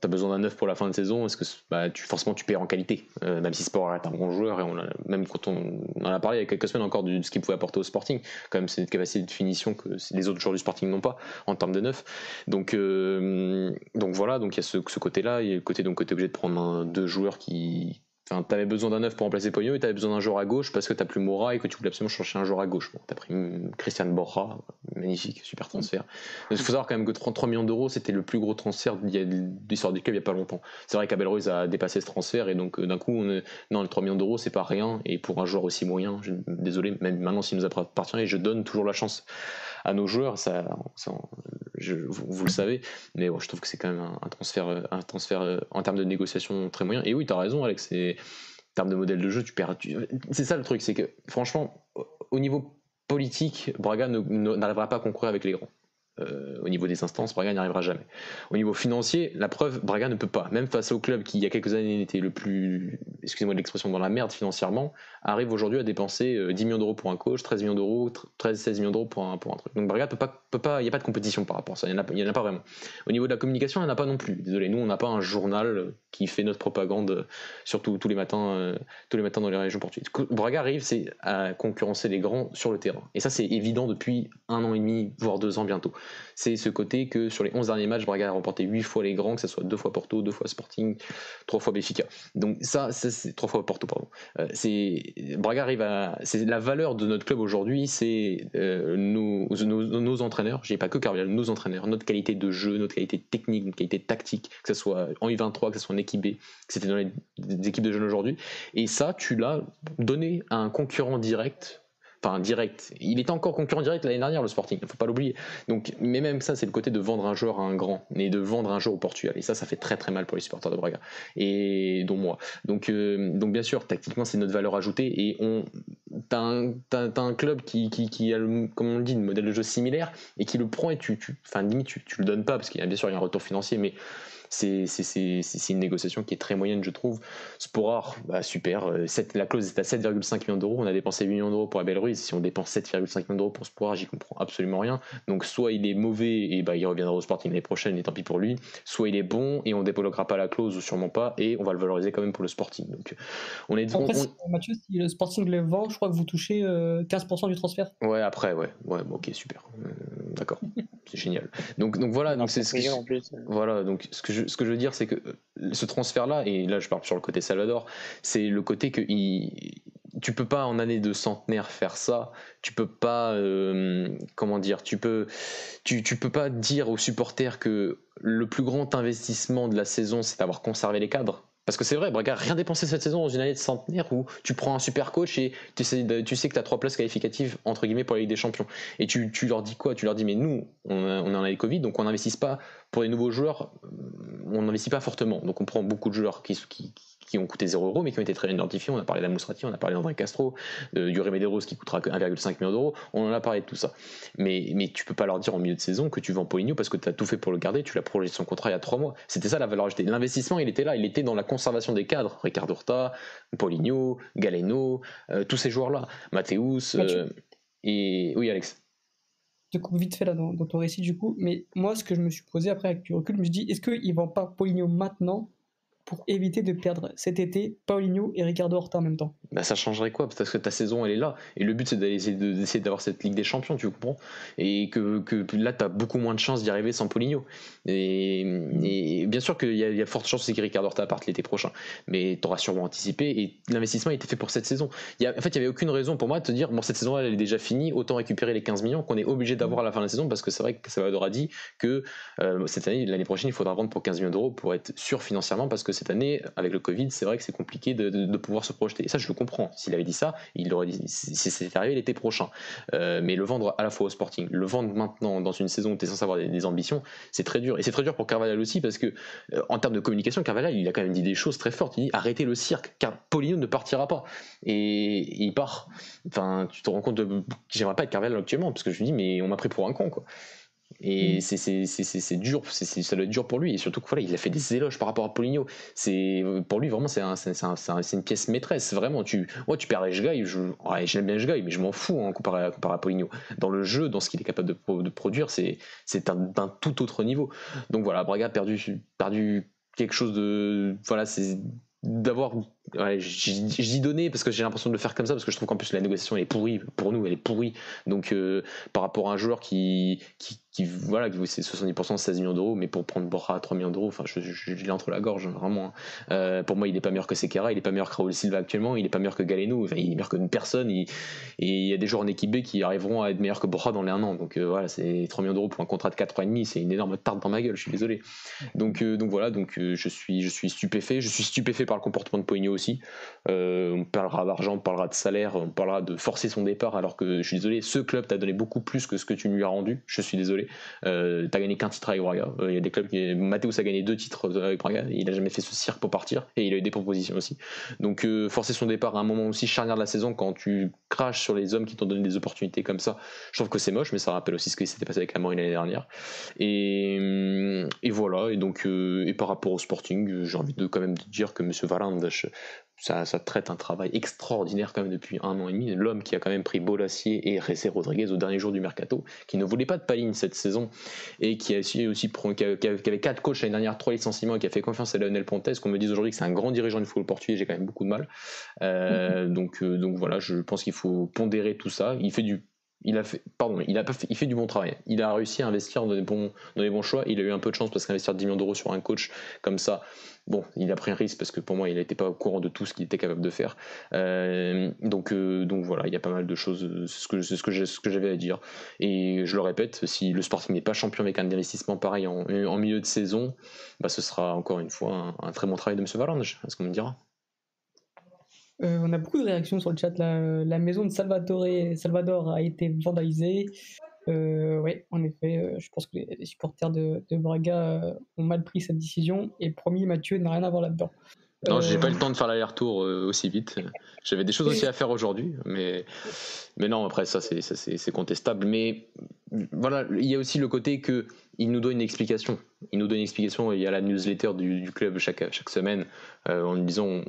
C: Tu as besoin d'un neuf pour la fin de saison, est-ce que bah, forcément tu perds en qualité, euh, même si Sport est un bon joueur, et on même quand on, en a parlé il y a quelques semaines encore de, ce qu'il pouvait apporter au Sporting, quand même c'est une capacité de finition que les autres joueurs du Sporting n'ont pas en termes de neuf. Donc, euh, donc voilà, donc il y a ce, côté-là, il y a le côté donc côté obligé de prendre deux joueurs qui, Enfin, t'avais besoin d'un neuf pour remplacer Pogno et t'avais besoin d'un joueur à gauche parce que t'as plus Moura et que tu voulais absolument chercher un joueur à gauche. T'as pris Christian Borra, magnifique, super transfert. Il faut savoir quand même que 33 millions d'euros, c'était le plus gros transfert de l'histoire du club il n'y a pas longtemps. C'est vrai qu'Abel Ruiz a dépassé ce transfert et donc euh, d'un coup, on non, les 3 millions d'euros, c'est pas rien. Et pour un joueur aussi moyen, désolé, même maintenant s'il nous appartient, et je donne toujours la chance à nos joueurs, ça, vous, le savez, mais je trouve que c'est quand même un, transfert, un transfert euh, en termes de négociation très moyen. Et oui, tu as raison, Alex, en termes de modèle de jeu, tu perds. c'est ça le truc, c'est que franchement, au niveau politique, Braga n'arrivera pas à concourir avec les grands. Euh, au niveau des instances, Braga n'y arrivera jamais. Au niveau financier, la preuve, Braga ne peut pas. Même face au club qui, il y a quelques années, était le plus, excusez-moi de l'expression, dans la merde financièrement, arrive aujourd'hui à dépenser 10 euh, millions d'euros pour un coach, 13 millions d'euros, 13-16 millions d'euros pour un, pour un truc. Donc Braga peut pas, pas, il n'y a pas de compétition par rapport à ça. Il n'y en, a pas vraiment. Au niveau de la communication, il n'y en a pas non plus. Désolé, nous, on n'a pas un journal qui fait notre propagande, surtout tous les matins, euh, tous les matins dans les régions portugaises. Braga arrive, c'est à concurrencer les grands sur le terrain. Et ça, c'est évident depuis un an et demi, voire deux ans bientôt c'est ce côté que sur les 11 derniers matchs, Braga a remporté 8 fois les grands, que ce soit deux fois Porto, deux fois Sporting, trois fois Benfica. Donc ça, c'est trois fois Porto, pardon. Euh, c'est Braga arrive à, c'est la valeur de notre club aujourd'hui, c'est euh, nos, nos, entraîneurs. J'ai pas que Carvial, nos entraîneurs, notre qualité de jeu, notre qualité technique, notre qualité tactique, que ce soit en U23, que ce soit en équipe B, que c'était dans les équipes de jeunes aujourd'hui. Et ça, tu l'as donné à un concurrent direct enfin direct. Il était encore concurrent direct l'année dernière, le Sporting, il ne faut pas l'oublier. Donc, mais même ça, c'est le côté de vendre un joueur à un grand, mais de vendre un joueur au Portugal. Et ça, ça fait très très mal pour les supporters de Braga, et dont moi. Donc, euh, donc bien sûr, tactiquement, c'est notre valeur ajoutée. Et on, t'as un, club qui, a, comme on dit, un modèle de jeu similaire, et qui le prend et tu, enfin limite, tu, tu le donnes pas, parce qu'il y a bien sûr un retour financier, mais c'est une négociation qui est très moyenne, je trouve. Sporar, bah, super. la clause est à 7,5 millions d'euros. On a dépensé 8 millions d'euros pour Abel Ruiz. Si on dépense 7,5 millions d'euros pour Sporar, j'y comprends absolument rien. Donc, soit il est mauvais et bah, il reviendra au Sporting l'année prochaine et tant pis pour lui. Soit il est bon et on débloquera pas la clause ou sûrement pas et on va le valoriser quand même pour le Sporting. Donc, on est
B: devant. Mathieu, si le Sporting le vend, je crois que vous touchez 15% du transfert.
C: Ouais, après, ouais. Ouais, ok, super. D'accord. (laughs) c'est génial. Donc, donc voilà, donc c'est ce que en plus. voilà, donc ce que je, ce que je veux dire, c'est que euh, ce transfert-là, et là je parle sur le côté Salvador, c'est le côté que il, tu peux pas en année de centenaire faire ça. Tu peux pas, euh, comment dire, tu peux, tu, peux pas dire aux supporters que le plus grand investissement de la saison, c'est d'avoir conservé les cadres. Parce que c'est vrai, Braga rien dépensé cette saison dans une année de centenaire où tu prends un super coach et tu sais, que tu as trois places qualificatives entre guillemets pour la Ligue des Champions. Et tu, leur dis quoi? Tu leur dis mais nous, on, est en année Covid, donc on n'investit pas pour les nouveaux joueurs, on n'investit pas fortement. Donc on prend beaucoup de joueurs qui, qui, qui ont coûté 0 euros, mais qui ont été très identifiés. On a parlé d'Amoustrati, on a parlé d'André Castro, de, du Medeiros qui coûtera 1,5 million d'euros. On en a parlé de tout ça. Mais, mais tu peux pas leur dire en milieu de saison que tu vends Poligno parce que tu as tout fait pour le garder, tu l'as prolongé son contrat il y a 3 mois. C'était ça la valeur ajoutée. L'investissement, il était là, il était dans la conservation des cadres. Ricardo Horta, Poligno, Galeno, euh, tous ces joueurs-là. Mathéus. Euh, et oui, Alex
B: te coupe vite fait là dans, ton récit du coup, mais moi ce que je me suis posé après avec du recul, je me suis dit est-ce qu'il vend pas Poligno maintenant pour éviter de perdre cet été Paulinho et Ricardo Horta en même temps
C: bah Ça changerait quoi? Parce que ta saison elle est là. Et le but c'est d'essayer d'avoir cette Ligue des Champions, tu comprends? Et que, que là tu as beaucoup moins de chances d'y arriver sans Paulinho. Et, bien sûr qu'il y, a forte chance que Ricardo Horta parte l'été prochain. Mais tu auras sûrement anticipé et l'investissement a été fait pour cette saison. Y a, en fait, il n'y avait aucune raison pour moi de te dire bon, cette saison elle est déjà finie, autant récupérer les 15 millions qu'on est obligé d'avoir à la fin de la saison parce que c'est vrai que Salvador a dit que euh, cette année, l'année prochaine, il faudra vendre pour 15 millions d'euros pour être sûr financièrement parce que cette année, avec le Covid, c'est vrai que c'est compliqué de, pouvoir se projeter. Et ça, je le comprends. S'il avait dit ça, il aurait dit si c'était arrivé l'été prochain. Euh, mais le vendre à la fois au Sporting, le vendre maintenant dans une saison où tu es censé avoir des, ambitions, c'est très dur. Et c'est très dur pour Carvalhal aussi parce que, euh, en termes de communication, Carvalhal, il a quand même dit des choses très fortes. Il dit arrêtez le cirque, car Polino ne partira pas. Et, il part. Enfin, tu te rends compte de. J'aimerais pas être Carvalhal actuellement parce que je me dis, mais on m'a pris pour un con, quoi. Et mm. c'est dur, ça doit être dur pour lui. Et surtout qu'il il a fait des éloges par rapport à Poligno. Pour lui, vraiment, c'est une pièce maîtresse. Vraiment, tu, moi, tu perds je, j'aime bien Jgai, mais je m'en fous hein, comparé, à, comparé à Poligno. Dans le jeu, dans ce qu'il est capable de, de produire, c'est d'un tout autre niveau. Donc voilà, Braga a perdu, perdu quelque chose de. Voilà, c'est d'avoir ouais, j'y donnais parce que j'ai l'impression de le faire comme ça parce que je trouve qu'en plus la négociation elle est pourrie pour nous elle est pourrie donc euh, par rapport à un joueur qui, qui, qui voilà c'est 70% 16 millions d'euros mais pour prendre Borja à 3 millions d'euros enfin je, l'ai entre la gorge vraiment hein. euh, pour moi il est pas meilleur que Sekera il est pas meilleur que Raúl Silva actuellement il est pas meilleur que Galeno enfin, il est meilleur que personne et il y a des joueurs en équipe B qui arriveront à être meilleurs que Borja dans les un an donc euh, voilà c'est 3 millions d'euros pour un contrat de 4 ans et demi c'est une énorme tarte dans ma gueule je suis désolé donc donc voilà donc je suis je suis stupéfait je suis stupéfait par le comportement de Poigno aussi. Euh, on parlera d'argent, on parlera de salaire, on parlera de forcer son départ, alors que je suis désolé, ce club t'a donné beaucoup plus que ce que tu lui as rendu. Je suis désolé. Euh, t'as gagné qu'un titre avec Braga. Euh, il y a des clubs qui. Mathéus a gagné deux titres avec Braga. Il a jamais fait ce cirque pour partir et il a eu des propositions aussi. Donc forcer son départ à un moment aussi charnière de la saison quand tu craches sur les hommes qui t'ont donné des opportunités comme ça, je trouve que c'est moche, mais ça rappelle aussi ce qui s'était passé avec la l'année dernière. Et, voilà. Et donc et par rapport au Sporting, j'ai envie de quand même dire que M. Valand ça, traite un travail extraordinaire quand même depuis un an et demi. L'homme qui a quand même pris Bolassier et Ressé Rodriguez au dernier jour du mercato, qui ne voulait pas de Paline cette saison et qui a essayé aussi, qui, avait quatre coachs l'année dernière, trois licenciements et qui a fait confiance à Lionel Pontes, qu'on me dise aujourd'hui que c'est un grand dirigeant du football portugais, j'ai quand même beaucoup de mal. Euh, (laughs) donc, euh, donc voilà, je pense qu'il faut pondérer tout ça. Il fait du il a fait, pardon, il a fait, il fait du bon travail. Il a réussi à investir dans les bons, choix. Il a eu un peu de chance parce qu'investir 10 millions d'euros sur un coach comme ça, bon, il a pris un risque parce que pour moi, il n'était pas au courant de tout ce qu'il était capable de faire. Euh, donc, euh, donc voilà, il y a pas mal de choses. C'est ce que, j'avais à dire. Et je le répète, si le Sporting n'est pas champion avec un investissement pareil en, en milieu de saison, bah, ce sera encore une fois un, très bon travail de M. Valange, est ce qu'on me dira.
B: Euh, on a beaucoup de réactions sur le chat. La, la maison de Salvatore, Salvador a été vandalisée. Euh, oui, en effet, euh, je pense que les, supporters de, Braga ont mal pris cette décision. Et promis, Mathieu n'a rien à voir là-dedans.
C: Non, j'ai pas eu le temps de faire l'aller-retour aussi vite. J'avais des choses aussi à faire aujourd'hui, mais, mais non, après ça c'est contestable. Mais voilà, il y a aussi le côté que il nous doit une explication Il nous donne une explication. Il y a la newsletter du, club chaque, chaque semaine euh, en disant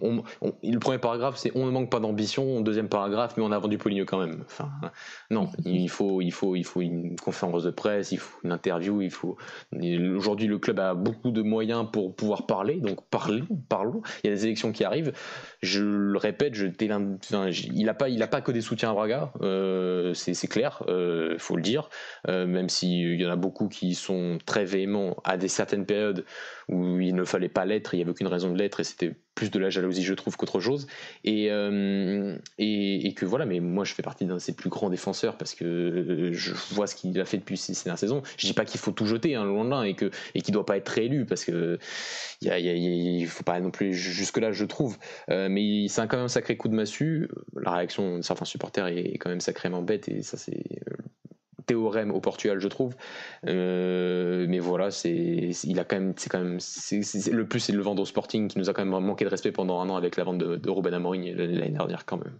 C: le premier paragraphe, c'est on ne manque pas d'ambition. Deuxième paragraphe, mais on a vendu Poligno quand même. Enfin, non, il faut, il, faut, il faut une conférence de presse, il faut une interview. Il faut... Aujourd'hui, le club a beaucoup de moyens pour pouvoir parler. Donc parlons, parlons. Il y a des élections qui arrivent. Je le répète, je, il n'a pas, pas que des soutiens à Braga. Euh, c'est clair, il euh, faut le dire. même s'il y en a beaucoup qui sont très véhéments à des certaines périodes où il ne fallait pas l'être, il n'y avait aucune raison de l'être et c'était plus de la jalousie, je trouve, qu'autre chose. Euh, et, et, que voilà, mais moi je fais partie d'un de ses plus grands défenseurs parce que je vois ce qu'il a fait depuis ces dernières saisons. Je dis pas qu'il faut tout jeter, hein, loin de et que et qu'il doit pas être réélu parce que y faut pas non plus jusque là, je trouve. Euh, mais c'est quand même un sacré coup de massue. La réaction de certains supporters est quand même sacrément bête et ça c'est théorème au Portugal, je trouve. Euh, mais voilà, c'est, il a quand même, c'est quand même, le plus c'est le vendre au Sporting qui nous a quand même manqué de respect pendant un an avec la vente de, de Ruben Amorim l'année dernière quand même.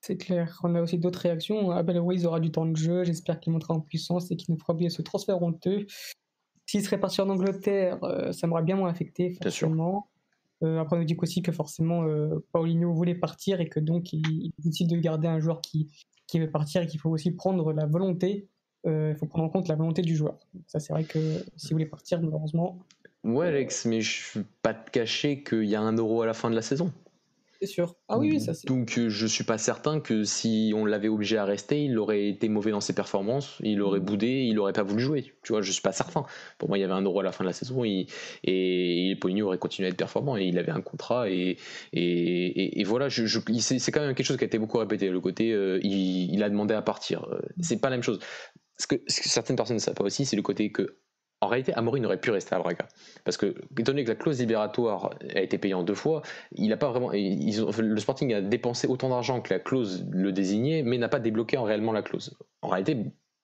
B: C'est clair. On a aussi d'autres réactions. Abel Ruiz aura du temps de jeu. J'espère qu'il montera en puissance et qu'il nous fera oublier ce transfert honteux. S'il serait parti en Angleterre, euh, ça m'aurait bien moins affecté, forcément. Euh, après, on nous dit aussi que forcément, Paulinho voulait partir et que donc il décide de garder un joueur qui, qui veut partir et qu'il faut aussi prendre la volonté, euh, il faut prendre en compte la volonté du joueur. Ça, c'est vrai que si vous voulez partir, malheureusement.
C: Ouais, Alex, mais je ne pas te cacher qu'il y a un euro à la fin de la saison.
B: C'est sûr. Ah oui, ça c'est.
C: Donc euh, je suis pas certain que si on l'avait obligé à rester, il aurait été mauvais dans ses performances, il aurait boudé, il aurait pas voulu jouer. Tu vois, je suis pas certain. Pour moi, il y avait un euro à la fin de la saison et, et, Poligno aurait continué à être performant et il avait un contrat et, et, et voilà. C'est quand même quelque chose qui a été beaucoup répété. Le côté, euh, il, a demandé à partir. Euh, c'est pas la même chose. Que, ce que certaines personnes ne savent pas aussi, c'est le côté que en réalité, Amaury n'aurait pu rester à Braga. Parce que, étant donné que la clause libératoire a été payée en deux fois, il pas vraiment, le Sporting a dépensé autant d'argent que la clause le désignait, mais n'a pas débloqué en réellement la clause. En réalité,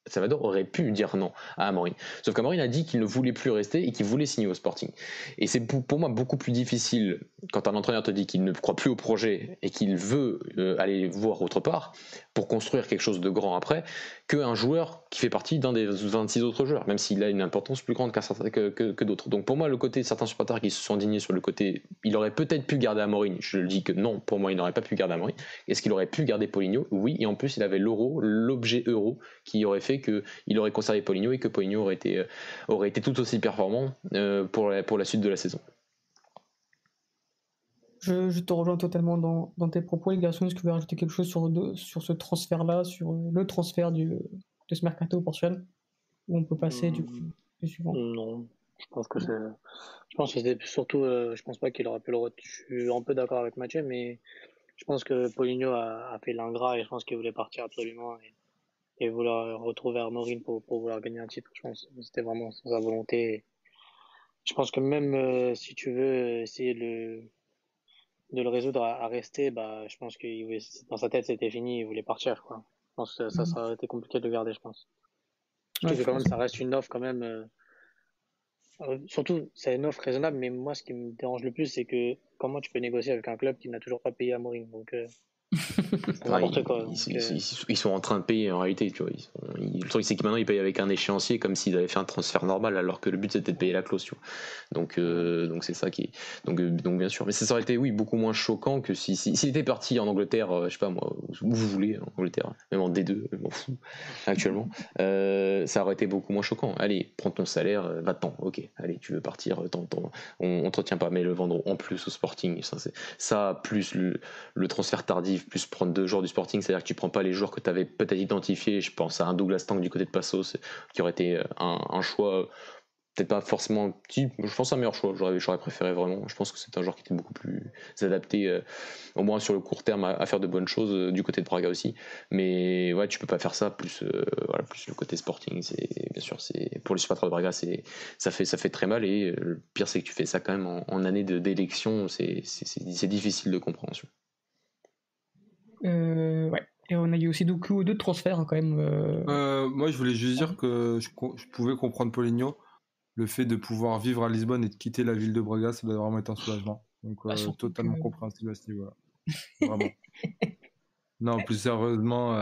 C: Salvador aurait pu dire non à Amorim. Sauf qu'Amorim a dit qu'il ne voulait plus rester et qu'il voulait signer au Sporting. Et c'est pour moi beaucoup plus difficile quand un entraîneur te dit qu'il ne croit plus au projet et qu'il veut euh, aller voir autre part pour construire quelque chose de grand après qu'un joueur qui fait partie d'un des 26 autres joueurs, même s'il a une importance plus grande que, d'autres. Donc pour moi, le côté certains supporters qui se sont indignés sur le côté, il aurait peut-être pu garder Amorim. Je le dis que non, pour moi, il n'aurait pas pu garder Amorim. Est-ce qu'il aurait pu garder Poligno? Oui, et en plus, il avait l'euro, l'objet euro, qui aurait fait qu'il aurait conservé Poligno et que Poligno aurait été, euh, aurait été tout aussi performant euh, pour la, pour la suite de la saison.
B: Je, te rejoins totalement dans, tes propos, les garçons. Est-ce que vous voulez rajouter quelque chose sur, sur ce transfert-là, sur le transfert du, de ce mercato au Portugal? Ou on peut passer du, coup,
D: du suivant? Non, je pense que c'est. Je pense que c'était surtout. Euh, je pense pas qu'il aurait pu le. Je suis un peu d'accord avec Mathieu, mais je pense que Poligno a, fait l'ingrat et je pense qu'il voulait partir absolument et, et vouloir retrouver Armorin pour, pour vouloir gagner un titre. Je pense que c'était vraiment sa volonté. Je pense que même euh, si tu veux essayer de de le résoudre à, rester, bah, je pense que dans sa tête c'était fini, il voulait partir. Quoi. Je pense que ça, ça, aurait été compliqué de le garder, je pense. Je que quand même, ça reste une offre quand même. Euh, euh, surtout, c'est une offre raisonnable, mais moi, ce qui me dérange le plus, c'est que comment tu peux négocier avec un club qui n'a toujours pas payé à Mourinho. Donc, euh,
C: ils, sont en train de payer en réalité. Tu vois. le truc, c'est que maintenant, ils payent avec un échéancier comme s'ils avaient fait un transfert normal, alors que le but c'était de payer la clause. Donc, euh, donc c'est ça qui est. Donc, euh, donc, bien sûr. Mais ça aurait été, oui, beaucoup moins choquant que s'il si, si, était parti en Angleterre, euh, je sais pas moi, où vous voulez, en Angleterre, même en D2, je m'en fous, actuellement. ça aurait été beaucoup moins choquant. Allez, prends ton salaire, va-t'en. Ok, allez, tu veux partir, on, on te retient pas, mais le vendre en plus au Sporting, ça, ça plus le, le transfert tardif plus prendre deux joueurs du Sporting, c'est-à-dire que tu prends pas les joueurs que tu avais peut-être identifiés. Je pense à un Douglas Tank du côté de Passos, qui aurait été un, choix peut-être pas forcément je pense un meilleur choix. J'aurais, préféré vraiment je pense que c'est un joueur qui était beaucoup plus adapté euh, au moins sur le court terme à, faire de bonnes choses euh, du côté de Braga aussi. Mais ouais tu peux pas faire ça plus euh, voilà plus le côté sporting c'est bien sûr c'est pour les supporters de Braga ça fait ça fait très mal. Et le pire c'est que tu fais ça quand même en, année de, d'élection c'est difficile de compréhension
B: euh, ouais. Et on a eu aussi beaucoup de transferts hein, quand même. Euh.
A: Euh, moi, je voulais juste dire que je, pouvais comprendre Poligno. Le fait de pouvoir vivre à Lisbonne et de quitter la ville de Braga, ça doit vraiment être un soulagement. Donc, bah, totalement compréhensible à ce niveau-là. Vraiment. (laughs) non, plus sérieusement,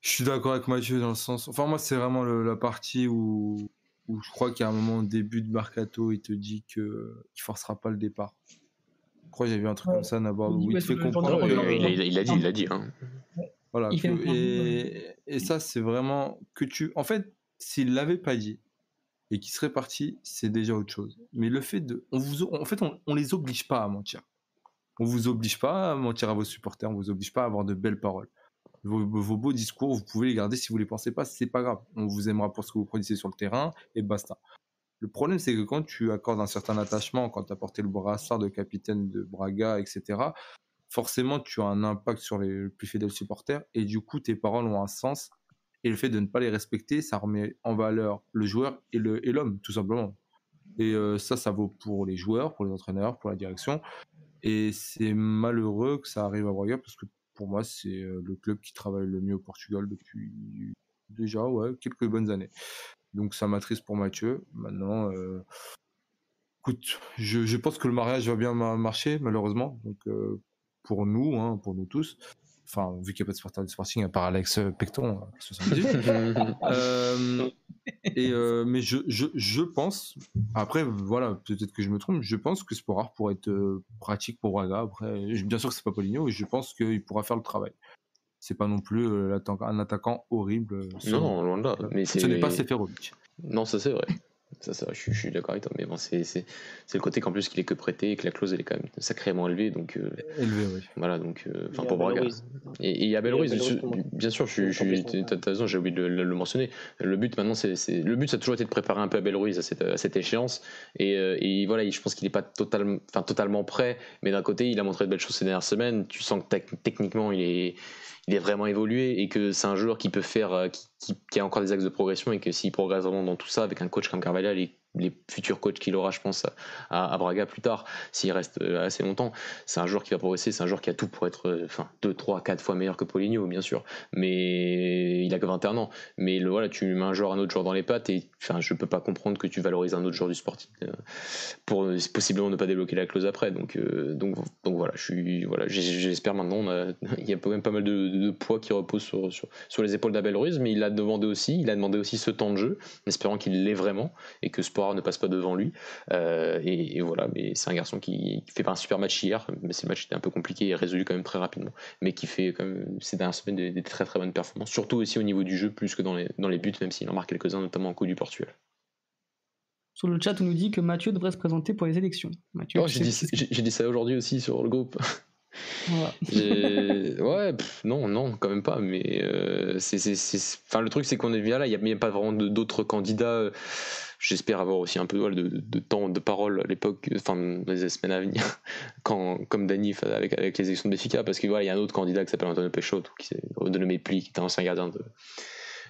A: je suis d'accord avec Mathieu dans le sens. Enfin, moi, c'est vraiment la partie où où je crois qu'à un moment au début de Mercato, il te dit qu'il ne forcera pas le départ. Je crois que j'ai vu un truc comme ça, Nabord, où il te fait comprendre.
C: il, a, dit, il a dit. Hein.
A: Voilà. et, et, ça, c'est vraiment que tu. En fait, s'il l'avait pas dit et qu'il serait parti, c'est déjà autre chose. Mais le fait de. On vous, en fait, on, on les oblige pas à mentir. On vous oblige pas à mentir à vos supporters, on vous oblige pas à avoir de belles paroles. Vos, beaux discours, vous pouvez les garder si vous les pensez pas, c'est pas grave. On vous aimera pour ce que vous produisez sur le terrain et basta. Le problème, c'est que quand tu accordes un certain attachement, quand tu as porté le brassard de capitaine de Braga, etc., forcément, tu as un impact sur les plus fidèles supporters et du coup, tes paroles ont un sens. Et le fait de ne pas les respecter, ça remet en valeur le joueur et l'homme, tout simplement. Et euh, ça, ça vaut pour les joueurs, pour les entraîneurs, pour la direction. Et c'est malheureux que ça arrive à Braga parce que pour moi, c'est euh, le club qui travaille le mieux au Portugal depuis déjà quelques bonnes années. Donc ça m'attriste pour Mathieu. Maintenant, euh, écoute, je, pense que le mariage va bien marcher, malheureusement. Donc euh, pour nous, hein, pour nous tous. Enfin, vu qu'il n'y a pas de sporteur de Sporting à part Alex Pecton, 78. (laughs) euh, et mais je, je, je, pense, après, voilà, peut-être que je me trompe, je pense que Sporar pourrait être pratique pour Braga. Après, bien sûr que c'est pas Poligno, et je pense qu'il pourra faire le travail. C'est pas non plus un attaquant horrible.
C: Non, loin de là. Mais
A: ce n'est pas Seferovic.
C: Non, ça c'est vrai. Ça, ça, je, suis d'accord avec toi. Mais bon, c'est le côté qu'en plus qu'il est que prêté et que la clause elle est quand même sacrément élevée. Donc, euh,
A: Élevé, oui.
C: Voilà, donc, euh, enfin pour Braga. Et il y a Belle bien sûr, je, je, as raison, j'ai oublié de le, mentionner. Le but maintenant, c'est le but, ça a toujours été de préparer un peu à Belle Ruiz à cette, à cette échéance. Et, euh, et, voilà, je pense qu'il n'est pas totalement, totalement prêt, mais d'un côté, il a montré de belles choses ces dernières semaines. Tu sens que techniquement, il est il est vraiment évolué et que c'est un joueur qui peut faire, qui, qui, a encore des axes de progression et que s'il progresse vraiment dans tout ça avec un coach comme Carvalhal et les futurs coachs qu'il aura, je pense, à, Braga plus tard, s'il reste euh, assez longtemps. C'est un joueur qui va progresser, c'est un joueur qui a tout pour être euh, enfin, 2, 3, 4 fois meilleur que Poligno, bien sûr. Mais il a que 21 ans. Mais voilà, tu mets un joueur, un autre joueur dans les pattes et enfin, je peux pas comprendre que tu valorises un autre joueur du sportif euh, pour possiblement ne pas débloquer la clause après. Donc, donc, donc voilà, je suis, voilà, j'espère maintenant. (laughs) il y a quand même pas mal de, poids qui repose sur, sur, les épaules d'Abel Ruiz, mais il a demandé aussi, il a demandé aussi ce temps de jeu, espérant qu'il l'ait vraiment et que Sport ne passe pas devant lui. Euh, et, voilà, mais c'est un garçon qui, fait pas un super match hier, mais ce match était un peu compliqué et résolu quand même très rapidement, mais qui fait quand même ces dernières semaines des, très très bonnes performances, surtout aussi au niveau du jeu, plus que dans les, dans les buts, même s'il en marque quelques-uns, notamment en coup du Portugal.
B: Sur le chat, on nous dit que Mathieu devrait se présenter pour les élections. Mathieu,
C: oh, j'ai dit, dit, ça aujourd'hui aussi sur le groupe. (laughs) ouais, non, non, quand même pas. Mais euh, c'est, enfin, le truc, c'est qu'on est bien là. Il n'y a, pas vraiment d'autres candidats. J'espère avoir aussi un peu de, temps de parole à l'époque, enfin, dans les semaines à venir, (laughs) quand, comme Dani avec, les élections de Béfica, parce qu'il voilà, y a un autre candidat qui s'appelle Antonio Peixoto, qui est un ancien gardien de,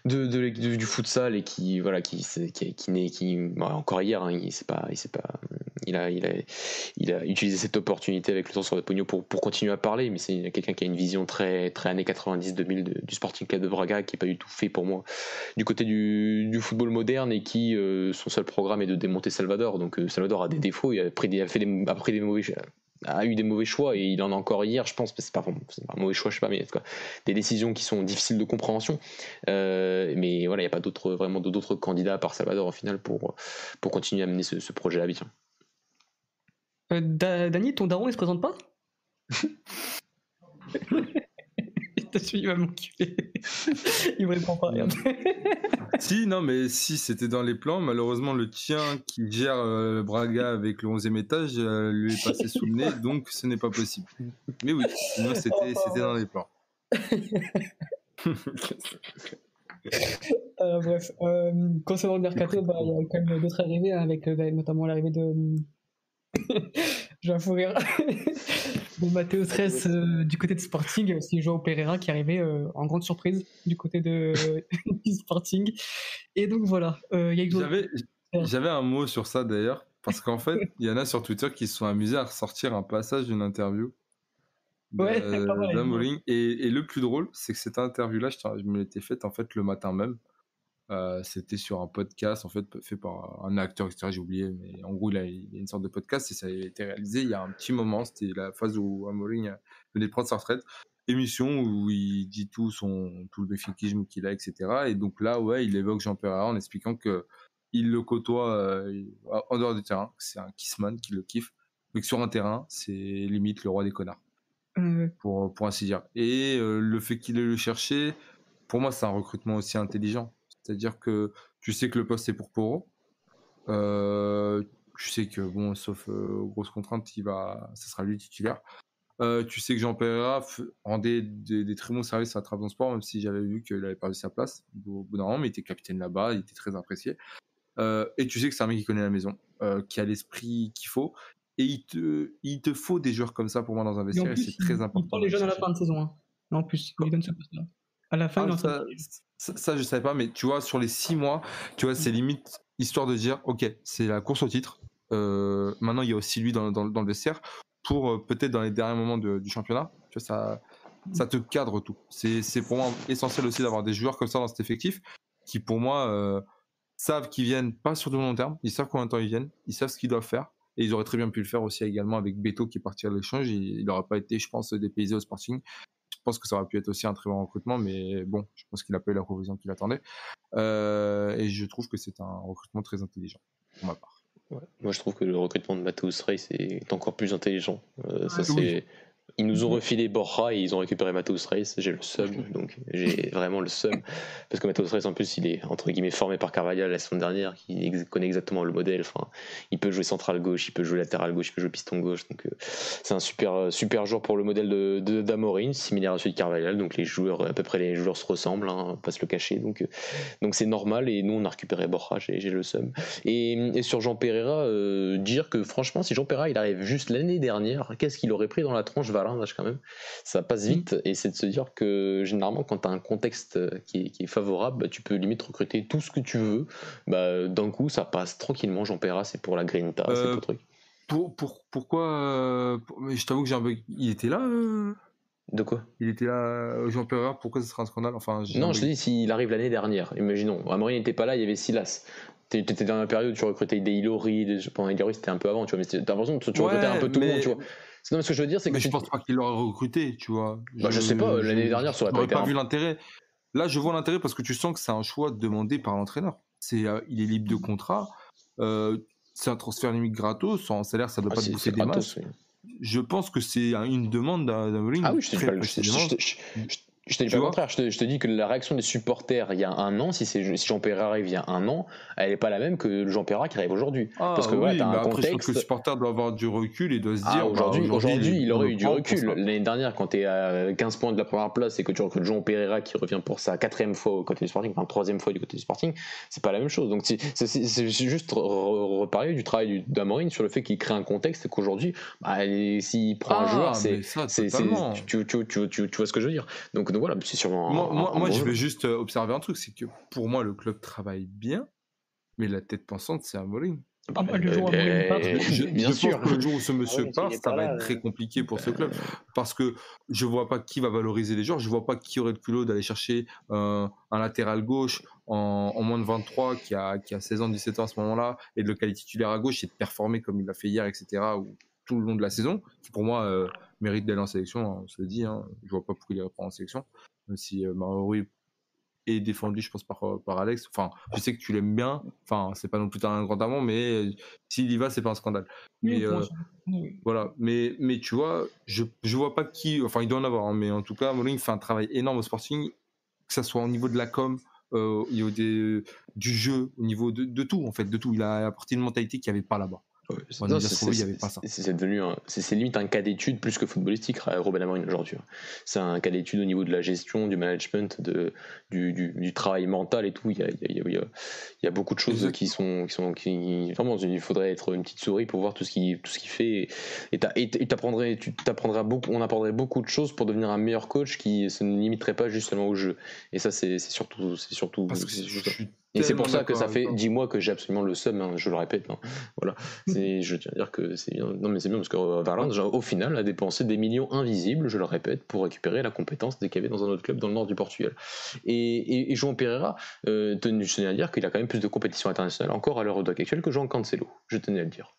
C: de, de, du futsal et qui voilà qui qui, qui, qui encore hier hein, il s'est pas il s'est pas il a il a il a utilisé cette opportunité avec le temps sur le pognon pour pour continuer à parler mais c'est quelqu'un qui a une vision très très années 90 2000 du Sporting Club de Braga qui est pas du tout fait pour moi du côté du, du football moderne et qui euh, son seul programme est de démonter Salvador. Donc euh, Salvador a des défauts il a pris des, a fait des, a pris des mauvais a eu des mauvais choix et il en a encore hier, je pense, c'est pas, un mauvais choix, je sais pas, mais des décisions qui sont difficiles de compréhension. Euh, mais voilà, il n'y a pas d'autres vraiment d'autres candidats à part Salvador au final pour, pour continuer à mener ce, projet à bien.
B: Euh, Dany, ton daron il se présente pas? (laughs) il va m'occuper. (laughs) il me répond pas, rien. (laughs)
A: si, non, mais si, c'était dans les plans. Malheureusement, le tien qui gère euh, Braga avec le 11e étage euh, lui est passé sous le nez, (laughs) donc ce n'est pas possible. Mais oui, sinon, c'était dans les plans.
B: Euh, bref, concernant le mercato, bah, il y a quand même d'autres arrivées, hein, avec notamment l'arrivée de. J'ai un fou rire. (laughs) Matteo Stress euh, du côté de Sporting, c'est Joao Pereira qui arrivait euh, en grande surprise du côté de (laughs) Sporting. Et donc voilà. Euh,
A: j'avais un mot sur ça d'ailleurs, parce qu'en fait, (laughs) il y en a sur Twitter qui se sont amusés à ressortir un passage d'une interview.
B: Ouais,
A: et, et, le plus drôle, c'est que cette interview-là, je, je me l'étais faite en fait le matin même. Euh, c'était sur un podcast en fait fait par un acteur etc j'ai oublié mais en gros il, a, il a une sorte de podcast et ça a été réalisé il y a un petit moment c'était la phase où Amorim venait de prendre sa retraite émission où il dit tout son tout le béfikisme qu'il a etc et donc là ouais il évoque Jean Pereira en expliquant que il le côtoie euh, en dehors du terrain. C'est un kissman qui le kiffe. Mais que sur un terrain, c'est limite le roi des connards. Pour, pour ainsi dire. Et euh, le fait qu'il ait le cherché, pour moi, c'est un recrutement aussi intelligent. C'est-à-dire que tu sais que le poste est pour Poro. Euh, tu sais que, bon, sauf grosse contrainte, il va, ça sera lui titulaire. tu sais que Jean Pereira rendait des, très bons services à Trabzonspor, même si j'avais vu qu'il avait perdu sa place au bout d'un moment, mais il était capitaine là-bas, il était très apprécié. Euh, et tu sais que c'est un mec qui connaît la maison, euh, qui a l'esprit qu'il faut. Et il te, il te faut des joueurs comme ça pour moi dans un vestiaire, c'est très important.
B: Il prend les jeunes à la fin de saison. Hein. En plus, il donne ce poste-là. À la fin,
A: ah, ça, ça, ça, je savais pas, mais tu vois, sur les six mois, tu vois, c'est mm. limite histoire de dire, ok, c'est la course au titre. Euh, maintenant, il y a aussi lui dans, dans, dans le vestiaire pour peut-être dans les derniers moments du championnat. Tu vois, ça, ça te cadre tout. C'est pour moi essentiel aussi d'avoir des joueurs comme ça dans cet effectif qui, pour moi, savent qu'ils viennent pas sur du long terme, ils savent combien de temps ils viennent, ils savent ce qu'ils doivent faire. Et ils auraient très bien pu le faire aussi également avec Beto qui est parti à l'échange. Il n'aurait pas été, je pense, dépaysé au Sporting. Je pense que ça aurait pu être aussi un très bon recrutement, mais bon, je pense qu'il n'a pas eu la provision qu'il attendait. Euh, et je trouve que c'est un recrutement très intelligent, pour ma part.
C: Moi, je trouve que le recrutement de Matheus Reis est encore plus intelligent. Euh, ça, ah, c'est ils nous ont refilé Borja et ils ont récupéré Matheus Reis. J'ai le seum, donc j'ai vraiment le seum. (laughs) Parce que Matheus Reis, en plus, il est entre guillemets formé par Carvalhal la semaine dernière, qui connaît exactement le modèle. Enfin, il peut jouer central gauche, il peut jouer latéral gauche, il peut jouer piston gauche. Donc, euh, c'est un super, euh, super joueur pour le modèle de, d'Amorin, similaire à celui de Carvalhal. Donc, les joueurs, à peu près les joueurs se ressemblent, hein, pas se le cacher. Donc, euh, donc c'est normal. Et nous, on a récupéré Borja, j'ai, le seum. Et, et, sur Jean Pereira, dire que franchement, si Jean Pereira il arrive juste l'année dernière, qu'est-ce qu'il aurait pris dans la tronche quand même. Ça passe vite et c'est de se dire que généralement, quand tu as un contexte qui est, favorable, bah, tu peux limite recruter tout ce que tu veux. Bah, D'un coup, ça passe tranquillement. Jean Perra, c'est pour la Grinta, c'est euh, truc.
A: Pour, pour, pourquoi euh, Je t'avoue que j'ai un peu. Il était là euh
C: De quoi?
A: Il était là, Jean Perra, pourquoi ce serait un scandale? Enfin,
C: Non, je te dis, s'il arrive l'année dernière, imaginons. Amorin n'était pas là, il y avait Silas. T'étais dans la période où tu recrutais des Ilori, des... pendant Ilori c'était un peu avant, tu vois, mais t'as l'impression que tu recrutais un peu tout le monde, tu vois. Non, ce que je veux dire, c'est que.
A: Mais je pense pas qu'il l'aurait recruté, tu vois.
C: Bah, je, sais pas, l'année dernière, ça aurait
A: pas, pas vu l'intérêt. Là, je vois l'intérêt parce que tu sens que c'est un choix demandé par l'entraîneur. C'est, euh, il est libre de contrat. Euh, c'est un transfert limite gratos. Sans salaire, ça doit ah, pas te des masses. Je pense que c'est une demande d'un
C: Ah oui, je te, pas, je te dis pas le contraire, je te, dis que la réaction des supporters il y a un an, si, si Jean Perra arrive il y a un an, elle n'est pas la même que le Jean Perra qui arrive aujourd'hui.
A: Ah, Parce que oui, voilà, as un contexte. que le supporter doit avoir du recul et doit se ah, dire.
C: aujourd'hui, bah, aujourd'hui, il, aurait eu du recul. L'année dernière, quand tu es à 15 points de la première place et que tu recrutes Jean Pereira qui revient pour sa quatrième fois au côté du Sporting, enfin troisième fois du côté du Sporting, c'est pas la même chose. Donc c'est juste reparler du travail d'Amorine sur le fait qu'il crée un contexte et qu'aujourd'hui, bah, s'il prend un ah, joueur, c'est. Tu, tu, tu, tu vois ce que je veux dire. Donc voilà, c'est sûrement.
A: Moi, je vais juste euh, observer un truc, c'est que pour moi, le club travaille bien, mais la tête pensante, c'est Amorim.
B: Ah bah, le jour où
A: je, (laughs) bien sûr. le jour où ce monsieur part, ça va être très compliqué pour ce club. Parce que je vois pas qui va valoriser les joueurs, je vois pas qui aurait le culot d'aller chercher un latéral gauche en, moins de 23 qui a, qui a 16 ans, 17 ans à ce moment-là, et de le caler titulaire à gauche et de performer comme il l'a fait hier, etc., ou tout le long de la saison, qui pour moi euh, mérite d'aller en sélection, hein, on se le dit, hein, je vois pas pourquoi il irait pas en sélection même si euh, Maori est défendu, je pense, par, euh, par Alex. Enfin, je sais que tu l'aimes bien. Enfin, c'est pas non plus un grand amant, mais s'il y va, c'est pas un scandale. Mais euh, voilà. Mais, mais tu vois, je, je vois pas qui. Enfin, il doit en avoir, hein, mais en tout cas, Moling fait un travail énorme au Sporting, que ça soit au niveau de la com, au niveau des, du jeu, au niveau de, de, tout, en fait, de tout. Il a apporté une mentalité qu'il n'y avait pas là-bas
C: c'est devenu c'est limite un cas d'étude plus que footballistique Robin Amorim aujourd'hui hein. c'est un cas d'étude au niveau de la gestion du management de du, du, travail mental et tout. Il y a, il y a, il y a beaucoup de choses qui sont qui sont qui vraiment il faudrait être une petite souris pour voir tout ce qui tout ce qu'il fait et t'apprendrais tu t'apprendras beaucoup on apprendrait beaucoup de choses pour devenir un meilleur coach qui se ne limiterait pas juste seulement au jeu. Et ça c'est surtout c'est surtout et c'est pour ça que ça fait 10 mois que j'ai absolument le seum, hein, je le répète. Hein. Voilà. (laughs) je tiens à dire que c'est bien. Non, mais c'est bien parce que euh, Varland, au final, a dépensé des millions invisibles, je le répète, pour récupérer la compétence des avait dans un autre club dans le nord du Portugal. Et, et, João Pereira, euh, je tenais à dire qu'il a quand même plus de compétitions internationales encore à l'heure actuelle que Jean Cancelo. Je tenais à le dire.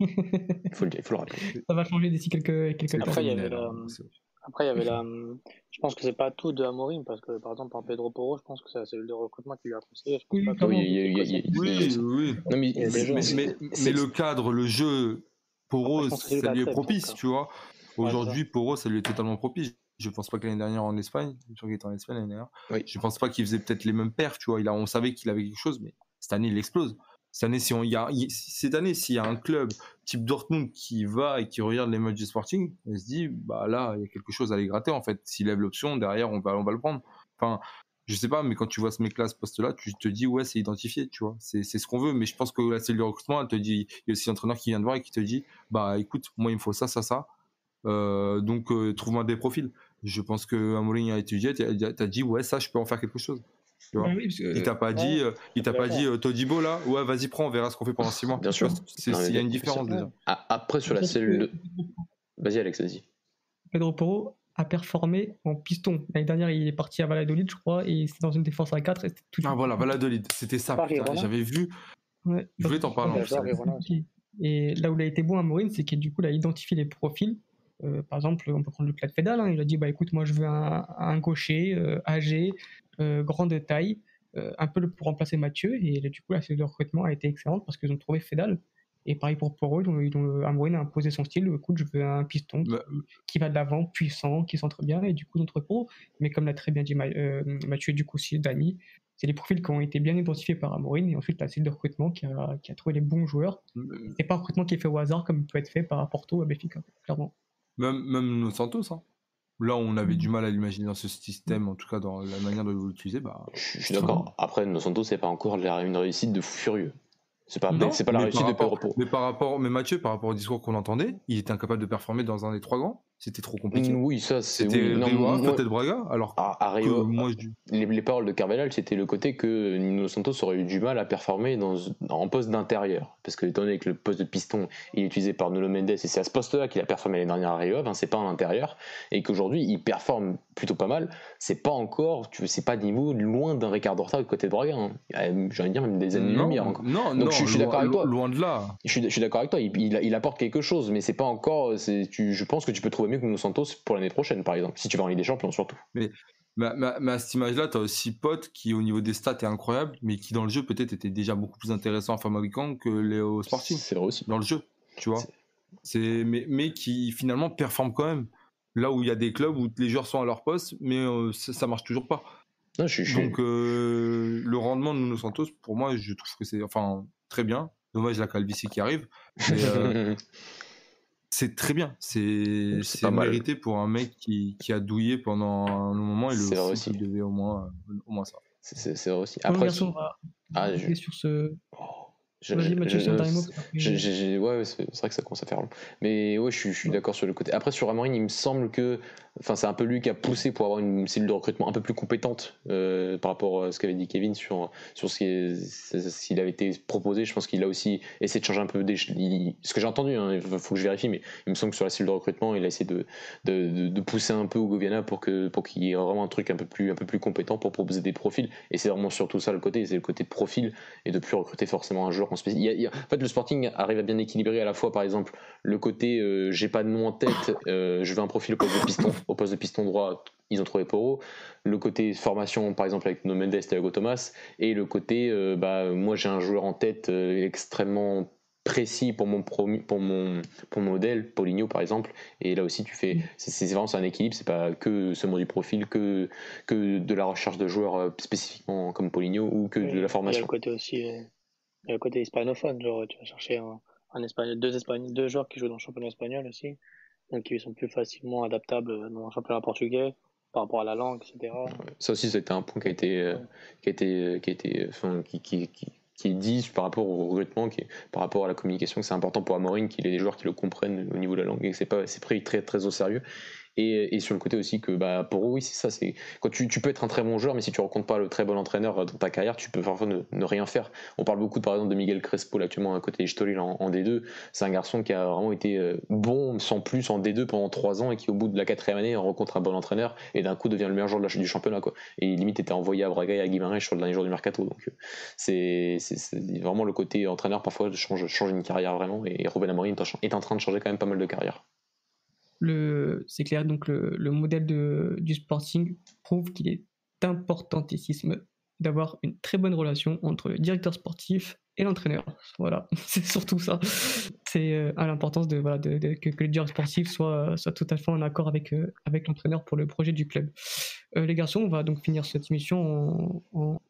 C: Il (laughs) faut le dire, faut le rappeler.
B: Ça va changer d'ici quelques, quelques
D: Après, il y avait Après, il y avait la. Je pense que c'est pas tout de Amorim, parce que par exemple, par Pedro Porro, je pense que c'est la cellule de recrutement qui lui a conseillé.
B: Oui,
C: Oui, mais,
A: le cadre, le jeu,
D: lui
A: ça lui est propice, tu vois. Aujourd'hui, pour Rose, ça lui est totalement propice. Je pense pas que l'année dernière en Espagne, je qu'il était en Espagne l'année dernière.
C: Oui.
A: Je pense pas qu'il faisait peut-être les mêmes perfs, tu vois. Il a, on savait qu'il avait quelque chose, mais cette année, il explose. Cette année, si on, y a, cette année, s'il y a un club type Dortmund qui va et qui regarde les matchs du Sporting, il se dit, bah là, il y a quelque chose à aller gratter, en fait. S'il lève l'option, derrière, on va, on va le prendre. Enfin, je sais pas, mais quand tu vois ce mec-là, ce poste-là, tu te dis, ouais, c'est identifié, tu vois. C'est, ce qu'on veut, mais je pense que la cellule de recrutement, elle te dit, il y a aussi l'entraîneur qui vient de voir et qui te dit, bah écoute, moi, il me faut ça, ça, ça. Euh, donc, euh, trouve-moi des profils. Je pense que a étudié, t'as t'as dit, ouais, ça, je peux en faire quelque chose. Tu vois.
B: Ouais, oui, parce que-
A: Il t'a pas dit, euh, il t'a pas dit, euh, Todibo là, ouais, vas-y, prends, on verra ce qu'on fait pendant six mois.
C: Bien sûr.
A: c'est- Il y a une
C: c'est-
A: différence
D: c'est-
A: déjà.
C: Ah, après, sur la cellule de. Vas-y, Alex, vas-y.
B: Pedro Porro a performé en piston. L'année dernière, il est parti à Valladolid, je crois, et c'était dans une défense à 4. Et c'était tout
A: Ah voilà, Valladolid, c'était ça. J'avais vu,
B: Ouais.
A: je voulais t'en parler
D: et
B: là où il a été bon à Maureen, c'est qu'il du coup, il a identifié les profils. Euh, par exemple, on peut prendre le Claude Fédal. hein. il a dit bah, écoute, moi, je veux un, un gaucher euh, âgé, euh, grande taille, euh, un peu pour remplacer Mathieu. Et du coup, la cellule de recrutement a été excellente parce qu'ils ont trouvé Fédal. Et pareil pour Poro, ils ont, Amorim a imposé son style. Écoute, je veux un piston qui,
A: Bah.
B: qui va de l'avant, puissant, qui centre bien. Et du coup, trouvé Poro. Mais comme l'a très bien dit Ma- euh, Mathieu, du coup, aussi Dani, c'est des profils qui ont été bien identifiés par Amorim. Et ensuite, la cellule de recrutement qui a, qui a trouvé les bons joueurs. C'est pas un recrutement qui est fait au hasard comme il peut être fait par Porto à Benfica, clairement.
A: Même, même Santos, hein. Là, on avait
B: Mm.
A: du mal à l'imaginer dans ce système, en tout cas dans la manière de l'utiliser. Bah,
C: Je je suis d'accord. Après, Nos Santos, c'est pas encore la- une réussite de fou furieux. C'est pas,
A: Non,
C: c'est pas la réussite
A: par
C: de Pedro.
A: Mais par rapport, mais Mathieu, par rapport au discours qu'on entendait, il était incapable de performer dans un des trois grands. C'était trop compliqué.
C: Oui, ça, c'est.
A: C'était
C: Oui, non,
A: peut-être Braga, alors
C: à, à
A: que
C: Rio,
A: moi, je-
C: les, les paroles de Carvalhal, c'était le côté que Nuno Santos aurait eu du mal à performer dans, en poste d'intérieur. Parce que, étant donné que le poste de piston est utilisé par Nuno Mendes, et c'est à ce poste-là qu'il a performé l'année dernière à Rio, hein, c'est pas en intérieur, et qu'aujourd'hui, il performe plutôt pas mal, c'est pas encore, tu veux, c'est pas niveau loin d'un Ricardo Horta du côté de Braga. hein. Euh, J'ai envie de dire même des années-lumière encore.
A: non,
C: Donc,
A: non,
C: je suis- je suis
A: loin-
C: d'accord avec toi.
A: Loin de là.
C: Je suis, d'accord avec toi, il, il- il apporte quelque chose, mais c'est pas encore. Tu, je pense que tu peux trouver mieux que Nuno Santos pour l'année prochaine, par exemple, si tu vas en Ligue des Champions surtout.
A: Mais, mais, mais- mais à cette image-là, tu as aussi Pote qui, au niveau des stats, est incroyable, mais qui, dans le jeu, peut-être était déjà beaucoup plus intéressant à fabricant que Léo Sporting.
C: C'est vrai aussi.
A: Dans le jeu, tu vois.
C: C'est-
A: mais, mais qui, finalement, performe quand même. Là où il y a des clubs où les joueurs sont à leur poste, mais euh, ça, ça marche toujours pas.
C: Non, je, suis- je suis-
A: Donc, euh, le rendement de Nuno Santos, pour moi, je trouve que c'est enfin, très bien. Dommage la calvitie qui arrive. Mais, euh, (laughs) c'est très bien. C'est, mérité pour un mec qui, qui a douillé pendant un long moment. Et le
C: C'est vrai
A: foot,
C: aussi.
A: il devait au moins, euh, au moins ça.
C: c'est- vrai aussi.
B: Bon,
C: Après,
B: garçon, on va
C: ah, je-
B: sur ce.
C: oh, je- je-
B: Mathieu,
C: je- ouais, c'est vrai que ça commence à faire long. Mais ouais, je suis, je suis d'accord sur le côté. Après, sur Amorim, il me semble que enfin, c'est un peu lui qui a poussé pour avoir une cellule de recrutement un peu plus compétente euh, par rapport à ce qu'avait dit Kevin sur, sur ce qu'il avait été proposé. Je pense qu'il a aussi essayé de changer un peu des, ce que j'ai entendu. hein, Il faut que je vérifie, mais il me semble que sur la cellule de recrutement, il a essayé de, de, de- de pousser un peu Hugo Viana pour que pour qu'il y ait vraiment un truc un peu plus un peu plus compétent pour proposer des profils. Et c'est vraiment surtout ça le côté, c'est le côté profil et de plus recruter forcément un joueur en spécial. En fait, le Sporting arrive à bien équilibrer à la fois, par exemple, le côté euh, j'ai pas de nom en tête, euh, je veux un profil au poste de piston, au poste de piston droit, ils ont trouvé Poro. Le côté formation, par exemple, avec No Mendes et Thiago Thomas, et le côté euh, bah, moi j'ai un joueur en tête euh, extrêmement précis pour mon promu- pour mon pour mon modèle Paulinho par exemple. Et là aussi tu fais c'est vraiment un équilibre c'est pas que seulement du profil que que de la recherche de joueurs euh, spécifiquement comme Paulinho ou que
D: Oui,
C: de
D: Il y
C: la
D: a
C: formation.
D: le côté aussi, il y a le côté hispanophone, genre tu vas chercher un, un espagnol, deux espagnols, deux joueurs qui jouent dans le championnat espagnol aussi, donc qui sont plus facilement adaptables dans le championnat portugais par rapport à la langue, etc.
C: Ça aussi, c'était un point qui a été, euh, qui a été, qui a été, enfin, qui, qui, qui, qui est dit par rapport au recrutement, qui est, par rapport à la communication, que c'est important pour Amorim qu'il ait des joueurs qui le comprennent au niveau de la langue et que c'est pas, c'est pris très, très au sérieux. Et, sur le côté aussi que, bah, pour eux, oui, c'est ça, c'est quand tu, peux être un très bon joueur, mais si tu rencontres pas le très bon entraîneur dans ta carrière, tu peux parfois ne, ne rien faire. On parle beaucoup, par exemple, de Miguel Crespo, actuellement, à côté de Stolil en, en D2. C'est un garçon qui a vraiment été euh, bon, sans plus, en D2 pendant trois ans et qui, au bout de la quatrième année, rencontre un bon entraîneur et d'un coup devient le meilleur joueur de la, du championnat, quoi et limite était envoyé à Braga et à Guimarães sur le dernier jour du mercato. Donc euh, c'est vraiment le côté entraîneur parfois change, change une carrière vraiment et Ruben Amorim est en train de changer quand même pas mal de carrière.
B: C'est clair, donc le, le modèle du sporting prouve qu'il est importantissime d'avoir une très bonne relation entre le directeur sportif et l'entraîneur. Voilà, (laughs) c'est surtout ça. C'est euh, à l'importance de, voilà, que, le directeur sportif soit, soit tout à fait en accord avec, euh, l'entraîneur pour le projet du club. Euh, les garçons, on va donc finir cette émission en,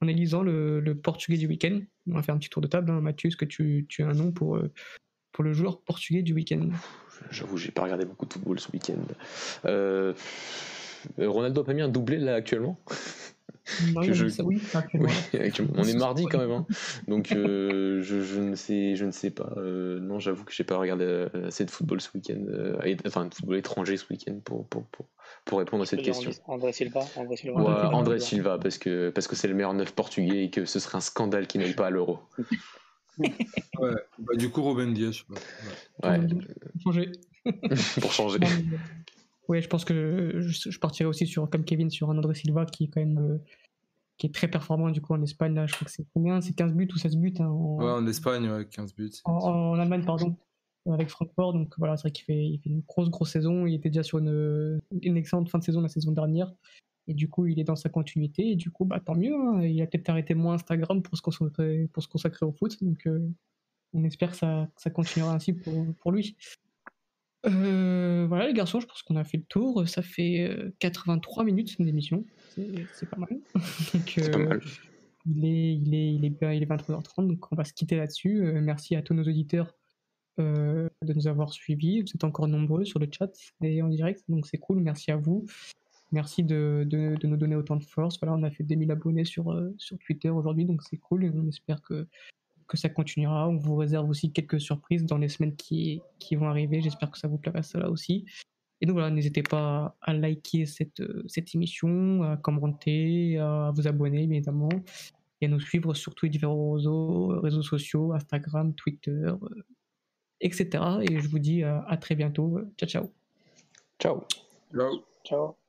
B: en, élisant le, portugais du week-end. On va faire un petit tour de table. hein. Mathieu, est-ce que tu, as un nom pour, pour le joueur portugais du week-end
C: J'avoue, j'ai pas regardé beaucoup de football ce week-end. Euh, Ronaldo a pas mis un doublé là actuellement?
B: Non,
C: je-
B: ça, oui.
C: Oui, on est mardi quand même. hein. Donc euh, je, je ne sais, je ne sais pas. Euh, non, j'avoue que j'ai pas regardé assez de football ce week-end, euh, enfin de football étranger ce week-end pour, pour, pour, pour répondre à cette question.
D: André Silva. André Silva.
C: Ouais,
B: André Silva.
C: André Silva, parce que parce que c'est le meilleur neuf portugais et que ce serait un scandale qu'il n'aille pas à l'euro. (laughs)
A: Ouais. Bah, du coup, Robin Diaz, je sais pas. Ouais.
C: Ouais,
B: Changer.
C: pour changer. (laughs)
B: Ouais, je pense que je, je partirai aussi sur, comme Kevin, sur un André Silva qui est quand même euh, qui est très performant du coup en Espagne. Là, je crois que c'est combien? C'est 15 buts ou 16 buts hein, en,
A: Ouais, en Espagne, ouais, 15 buts.
B: en, en Allemagne, pardon, avec Francfort. Donc voilà, c'est vrai qu'il fait, il fait une grosse, grosse saison. Il était déjà sur une, une excellente fin de saison la saison dernière. Et du coup, il est dans sa continuité. Et du coup, bah, tant mieux. hein. Il a peut-être arrêté moins Instagram pour se consacrer, pour se consacrer au foot. Donc, euh, on espère que ça, que ça continuera ainsi pour, pour lui. Euh, voilà, les garçons, je pense qu'on a fait le tour. Ça fait euh, 83 minutes d'émission. C'est c'est pas mal. (laughs)
C: C'est pas
B: euh,
C: mal.
B: il est, il est, il est, il est 23h30, donc on va se quitter là-dessus. Euh, merci à tous nos auditeurs euh, de nous avoir suivis. Vous êtes encore nombreux sur le chat et en direct, donc c'est cool. Merci à vous. Merci de, de, de nous donner autant de force. Voilà, on a fait 2000 abonnés sur, euh, sur Twitter aujourd'hui, donc c'est cool. Et on espère que, que ça continuera. On vous réserve aussi quelques surprises dans les semaines qui, qui vont arriver. J'espère que ça vous plaira cela aussi. Et donc voilà, n'hésitez pas à liker cette, euh, cette émission, à commenter, à vous abonner, bien évidemment et à nous suivre sur tous les différents réseaux, réseaux sociaux, Instagram, Twitter, euh, etc. Et je vous dis euh, à très bientôt. Ciao, ciao.
C: Ciao.
A: Ciao.
D: Ciao.